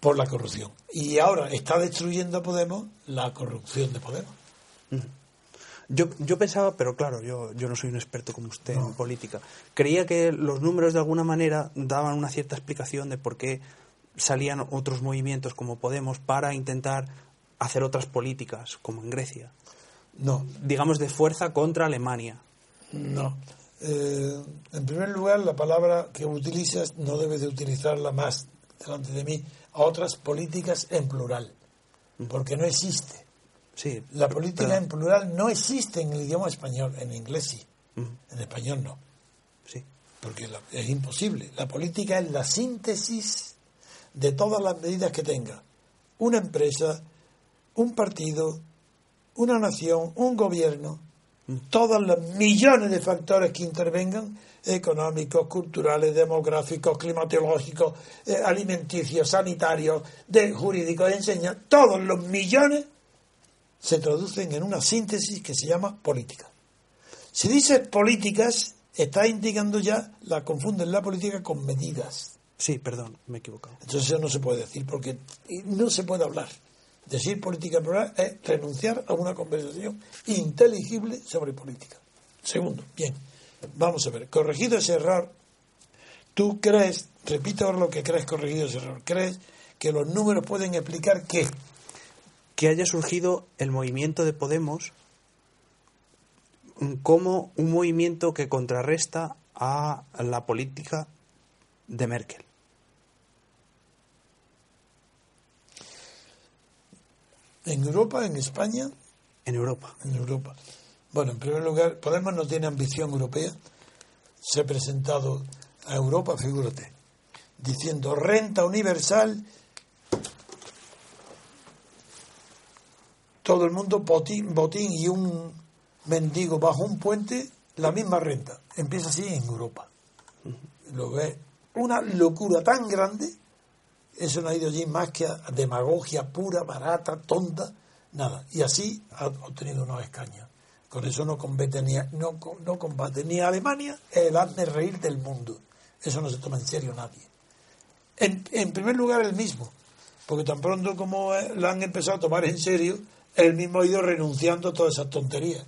[SPEAKER 2] Por la corrupción. Y ahora está destruyendo a Podemos la corrupción de Podemos.
[SPEAKER 4] Yo, yo pensaba, pero claro, yo, yo no soy un experto como usted en política. Creía que los números de alguna manera daban una cierta explicación de por qué salían otros movimientos como Podemos para intentar hacer otras políticas, como en Grecia.
[SPEAKER 2] No,
[SPEAKER 4] Digamos de fuerza contra Alemania.
[SPEAKER 2] No. Eh, en primer lugar, la palabra que utilizas no debes de utilizarla más delante de mí a otras políticas en plural, porque no existe.
[SPEAKER 4] Sí.
[SPEAKER 2] La
[SPEAKER 4] pero-
[SPEAKER 2] política
[SPEAKER 4] pero-
[SPEAKER 2] en plural no existe en el idioma español, en inglés sí, en español no,
[SPEAKER 4] Sí.
[SPEAKER 2] porque la- es imposible. La política es la síntesis de todas las medidas que tenga una empresa, un partido, una nación, un gobierno, todos los millones de factores que intervengan, económicos, culturales, demográficos, climatológicos, eh, alimenticios, sanitarios, de jurídicos, de enseñanza, todos los millones se traducen en una síntesis que se llama política. Si dices políticas, está indicando ya, la confunden la política con medidas.
[SPEAKER 4] Sí, perdón, me he equivocado.
[SPEAKER 2] Entonces eso no se puede decir porque no se puede hablar. Decir política plural es renunciar a una conversación inteligible sobre política. Segundo, bien, vamos a ver, corregido ese error, tú crees, repito ahora lo que crees corregido ese error, crees que los números pueden explicar qué.
[SPEAKER 4] Que haya surgido el movimiento de Podemos como un movimiento que contrarresta a la política de Merkel.
[SPEAKER 2] En Europa, en España,
[SPEAKER 4] En Europa.
[SPEAKER 2] en Europa. Bueno, en primer lugar, Podemos no tiene ambición europea. Se ha presentado a Europa, figúrate, diciendo renta universal, todo el mundo botín, botín y un mendigo bajo un puente, la misma renta. Empieza así en Europa. Lo ve una locura tan grande, eso no ha ido allí más que a demagogia pura, barata, tonta, nada. Y así ha obtenido unos escaños. Con eso no combate ni a, no, no combate ni a Alemania, es el hazme reír del mundo. Eso no se toma en serio nadie. En, en primer lugar, el mismo, porque tan pronto como eh, la han empezado a tomar en serio, él mismo ha ido renunciando a todas esas tonterías,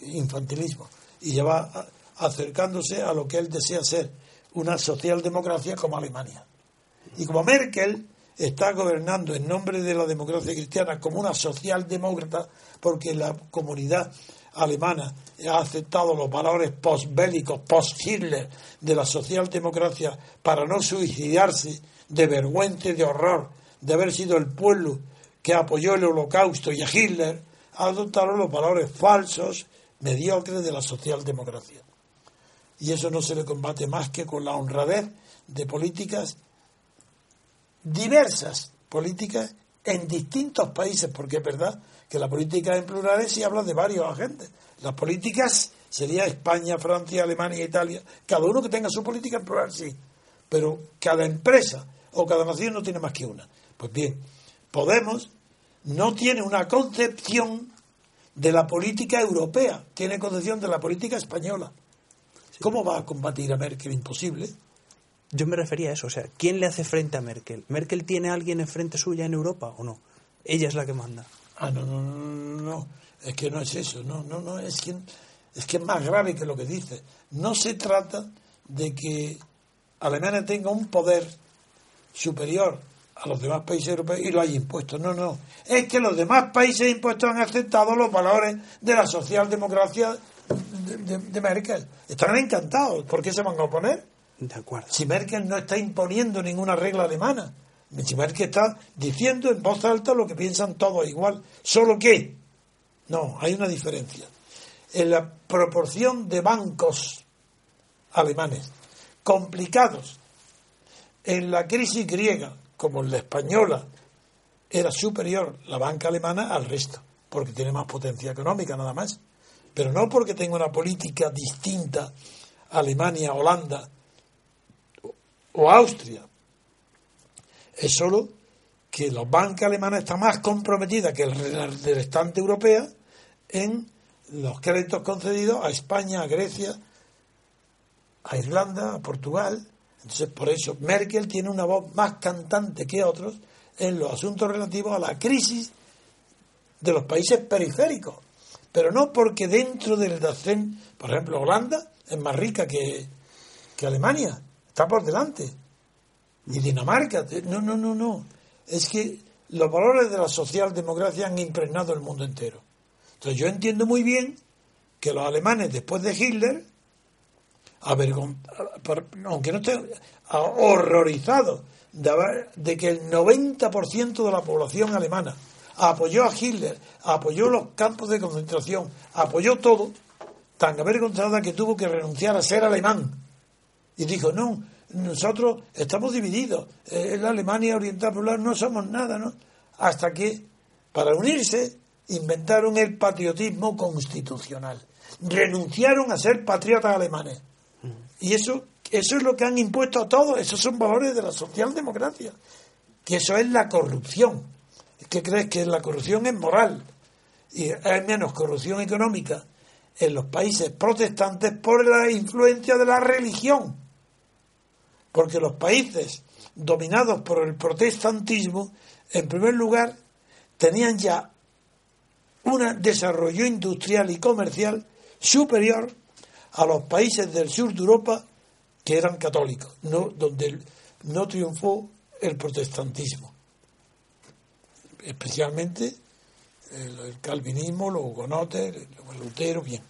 [SPEAKER 2] infantilismo, y ya va a- acercándose a lo que él desea ser, una socialdemocracia como Alemania. Y como Merkel está gobernando en nombre de la democracia cristiana como una socialdemócrata, porque la comunidad alemana ha aceptado los valores postbélicos, post-Hitler de la socialdemocracia para no suicidarse de vergüenza y de horror de haber sido el pueblo que apoyó el holocausto y a Hitler, adoptaron los valores falsos, mediocres de la socialdemocracia. Y eso no se le combate más que con la honradez de políticas diversas, políticas en distintos países, porque es verdad que la política en plurales sí habla de varios agentes. Las políticas sería España, Francia, Alemania, Italia, cada uno que tenga su política en plural, sí, pero cada empresa o cada nación no tiene más que una. Pues bien, Podemos no tiene una concepción de la política europea, tiene concepción de la política española. ¿Cómo va a combatir a Merkel? Imposible.
[SPEAKER 4] Yo me refería a eso, o sea, ¿quién le hace frente a Merkel? ¿Merkel tiene a alguien enfrente suya en Europa o no? Ella es la que manda.
[SPEAKER 2] Ah, no, no, no, no, no, es que no es eso, no, no, no, es que, es que es más grave que lo que dice. No se trata de que Alemania tenga un poder superior a los demás países europeos y lo haya impuesto. No, no. Es que los demás países impuestos han aceptado los valores de la socialdemocracia de, de, Merkel. Están encantados. ¿Por qué se van a oponer?
[SPEAKER 4] De acuerdo.
[SPEAKER 2] Si Merkel no está imponiendo ninguna regla alemana. Si Merkel está diciendo en voz alta lo que piensan todos igual. ¿Solo qué? No, hay una diferencia. En la proporción de bancos alemanes complicados en la crisis griega como la española era superior la banca alemana al resto, porque tiene más potencia económica nada más. Pero no porque tenga una política distinta a Alemania, Holanda o Austria. Es solo que la banca alemana está más comprometida que el restante europea en los créditos concedidos a España, a Grecia, a Irlanda, a Portugal entonces, por eso Merkel tiene una voz más cantante que otros en los asuntos relativos a la crisis de los países periféricos. Pero no porque dentro del DACEN, por ejemplo, Holanda es más rica que, que Alemania, está por delante. Y Dinamarca, no, no, no, no. Es que los valores de la socialdemocracia han impregnado el mundo entero. Entonces yo entiendo muy bien que los alemanes, después de Hitler, aunque no esté horrorizado de, que el 90% de la población alemana apoyó a Hitler, apoyó los campos de concentración, apoyó todo, tan avergonzada que tuvo que renunciar a ser alemán. Y dijo, no, nosotros estamos divididos, en la Alemania Oriental Popular no somos nada, ¿no? Hasta que, para unirse, inventaron el patriotismo constitucional. Renunciaron a ser patriotas alemanes y eso, eso es lo que han impuesto a todos, esos son valores de la socialdemocracia, que eso es la corrupción. ¿Qué crees que la corrupción es moral? Y hay menos corrupción económica en los países protestantes por la influencia de la religión. Porque los países dominados por el protestantismo, en primer lugar, tenían ya un desarrollo industrial y comercial superior a los países del sur de Europa que eran católicos, no, donde no triunfó el protestantismo, especialmente el, calvinismo, los hugonotes, Lutero, bien.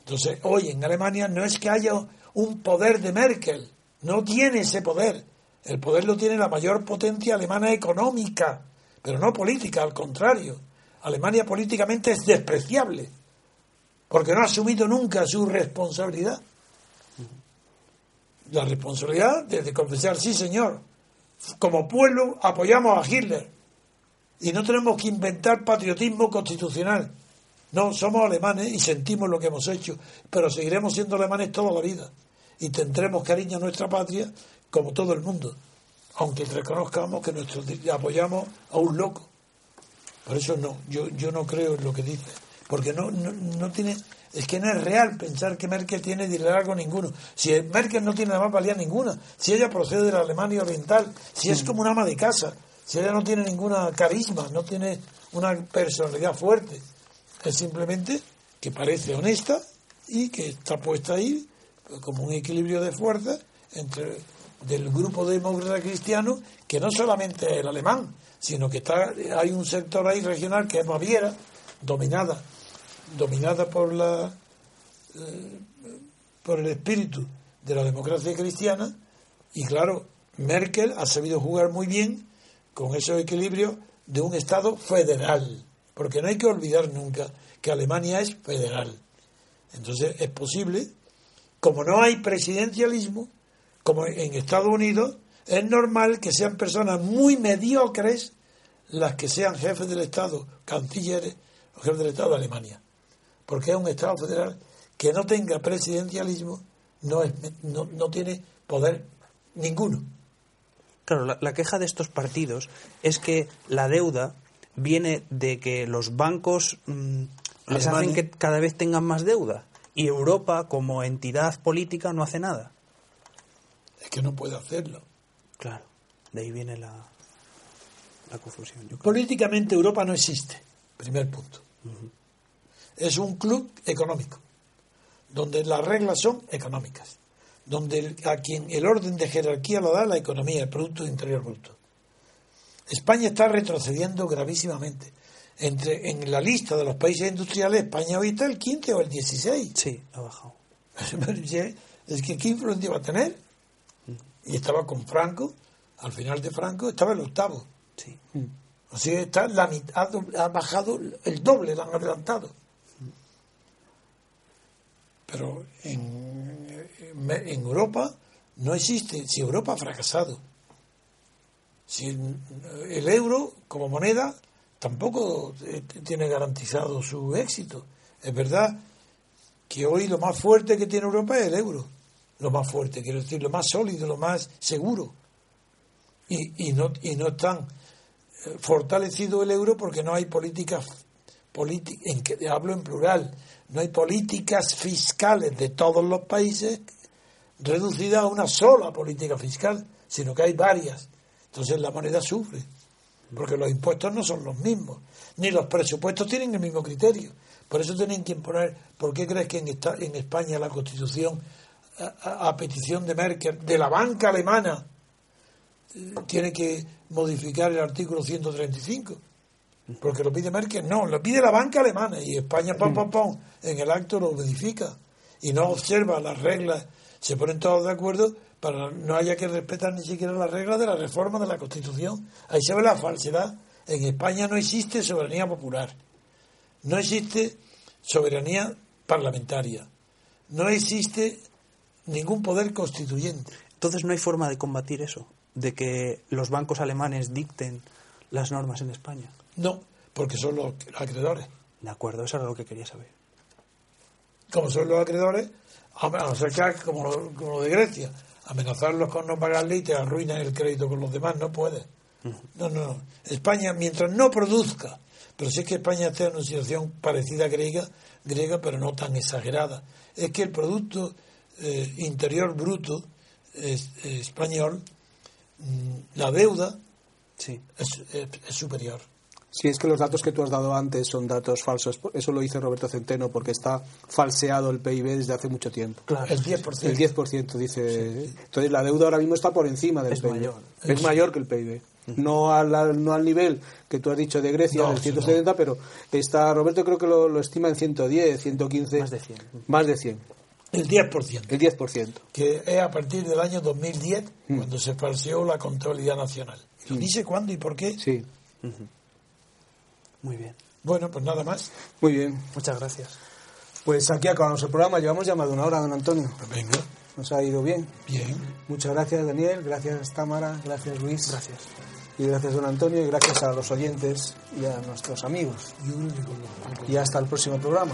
[SPEAKER 2] Entonces, hoy en Alemania no es que haya un poder de Merkel, no tiene ese poder. El poder lo tiene la mayor potencia alemana económica, pero no política, al contrario. Alemania políticamente es despreciable porque no ha asumido nunca su responsabilidad. La responsabilidad de, confesar, sí señor, como pueblo apoyamos a Hitler y no tenemos que inventar patriotismo constitucional. No, somos alemanes y sentimos lo que hemos hecho, pero seguiremos siendo alemanes toda la vida y tendremos cariño a nuestra patria como todo el mundo, aunque reconozcamos que nuestro, apoyamos a un loco. Por eso no, yo, yo no creo en lo que dice porque no, no, tiene, es que no es real pensar que Merkel tiene liderazgo ninguno. Si Merkel no tiene más valía ninguna, si ella procede de la Alemania Oriental, si es como una ama de casa, si ella no tiene ninguna carisma, no tiene una personalidad fuerte, es simplemente que parece honesta y que está puesta ahí como un equilibrio de fuerza entre del grupo demócrata cristiano que no solamente es el alemán, sino que está hay un sector ahí regional que es Baviera, dominada dominada por la eh, por el espíritu de la democracia cristiana y claro Merkel ha sabido jugar muy bien con esos equilibrios de un estado federal porque no hay que olvidar nunca que Alemania es federal. Entonces es posible, como no hay presidencialismo, como en Estados Unidos, es normal que sean personas muy mediocres las que sean jefes del Estado, cancilleres o jefes del Estado de Alemania. Porque es un Estado federal que no tenga presidencialismo, no, es, no, no tiene poder ninguno.
[SPEAKER 4] Claro, la, la queja de estos partidos es que la deuda viene de que los bancos mm, les hacen que cada vez tengan más deuda y Europa como entidad política no hace nada.
[SPEAKER 2] Es que no puede hacerlo.
[SPEAKER 4] Claro, de ahí viene la, la confusión. yo creo.
[SPEAKER 2] Políticamente Europa no existe, primer punto. Es un club económico, donde las reglas son económicas, donde el- a quien el orden de jerarquía lo da la economía, el Producto Interior Bruto. España está retrocediendo gravísimamente. Entre, en la lista de los países industriales, España hoy está el 15 o el 16.
[SPEAKER 4] Sí, ha bajado.
[SPEAKER 2] es que ¿qué influencia va a tener? Y estaba con Franco, al final de Franco estaba el octavo.
[SPEAKER 4] Sí.
[SPEAKER 2] O sea, está la mitad, ha bajado el doble, lo han adelantado. Pero en, Europa no existe, si Europa ha fracasado, si el, euro como moneda tampoco eh, tiene garantizado su éxito. Es verdad que hoy lo más fuerte que tiene Europa es el euro, lo más fuerte, quiero decir, lo más sólido, lo más seguro. Y, y no, y no están eh, fortalecido el euro porque no hay políticas que hablo en plural no hay políticas fiscales de todos los países reducidas a una sola política fiscal sino que hay varias entonces la moneda sufre porque los impuestos no son los mismos ni los presupuestos tienen el mismo criterio por eso tienen que imponer ¿por qué crees que en, España la constitución a- petición de Merkel de la banca alemana tiene que modificar el artículo 135. Porque lo pide Merkel, no, lo pide la banca alemana y España, pam, pam, pam, en el acto lo modifica y no observa las reglas, se ponen todos de acuerdo para no haya que respetar ni siquiera las reglas de la reforma de la Constitución. Ahí se ve la falsedad. En España no existe soberanía popular, no existe soberanía parlamentaria, no existe ningún poder constituyente.
[SPEAKER 4] Entonces no hay forma de combatir eso, de que los bancos alemanes dicten las normas en España.
[SPEAKER 2] No, porque son los acreedores.
[SPEAKER 4] De acuerdo, eso era lo que quería saber.
[SPEAKER 2] como son los acreedores, a no ser que como, lo- como lo de Grecia, amenazarlos con no pagarle y te arruinan el crédito con los demás, no puede. No, no, no. España, mientras no produzca, pero sí es que España está en una situación parecida a griega, griega pero no tan exagerada, es que el Producto eh, Interior Bruto es- español, mm, la deuda
[SPEAKER 4] Sí.
[SPEAKER 2] es- es superior.
[SPEAKER 1] Si es que los datos que tú has dado antes son datos falsos, eso lo dice Roberto Centeno porque está falseado el PIB desde hace mucho tiempo.
[SPEAKER 4] Claro.
[SPEAKER 2] El 10%.
[SPEAKER 1] El 10% dice. Entonces la deuda ahora mismo está por encima del
[SPEAKER 4] Es
[SPEAKER 1] PIB.
[SPEAKER 4] mayor.
[SPEAKER 1] Es mayor que el PIB. No al, al- no al nivel que tú has dicho de Grecia,
[SPEAKER 2] No,
[SPEAKER 1] del
[SPEAKER 2] sí,
[SPEAKER 1] 170, pero está Roberto creo que lo, lo estima en 110, 115.
[SPEAKER 4] Más de 100.
[SPEAKER 1] Más de 100.
[SPEAKER 2] El 10%.
[SPEAKER 1] El 10%.
[SPEAKER 2] que es a partir del año 2010 cuando se falseó la contabilidad nacional. ¿Y dice cuándo y por qué?
[SPEAKER 1] Sí.
[SPEAKER 4] Muy bien.
[SPEAKER 2] Bueno, pues nada más.
[SPEAKER 1] Muy bien.
[SPEAKER 4] Muchas gracias.
[SPEAKER 1] Pues aquí acabamos el programa. Llevamos ya más de una hora, don Antonio.
[SPEAKER 2] Pues venga,
[SPEAKER 1] Nos ha ido bien.
[SPEAKER 2] bien.
[SPEAKER 1] Muchas gracias, Daniel. Gracias, Tamara. Gracias, Luis.
[SPEAKER 4] Gracias.
[SPEAKER 1] Y gracias, don Antonio. Y gracias a los oyentes y a nuestros amigos. Y hasta el próximo programa.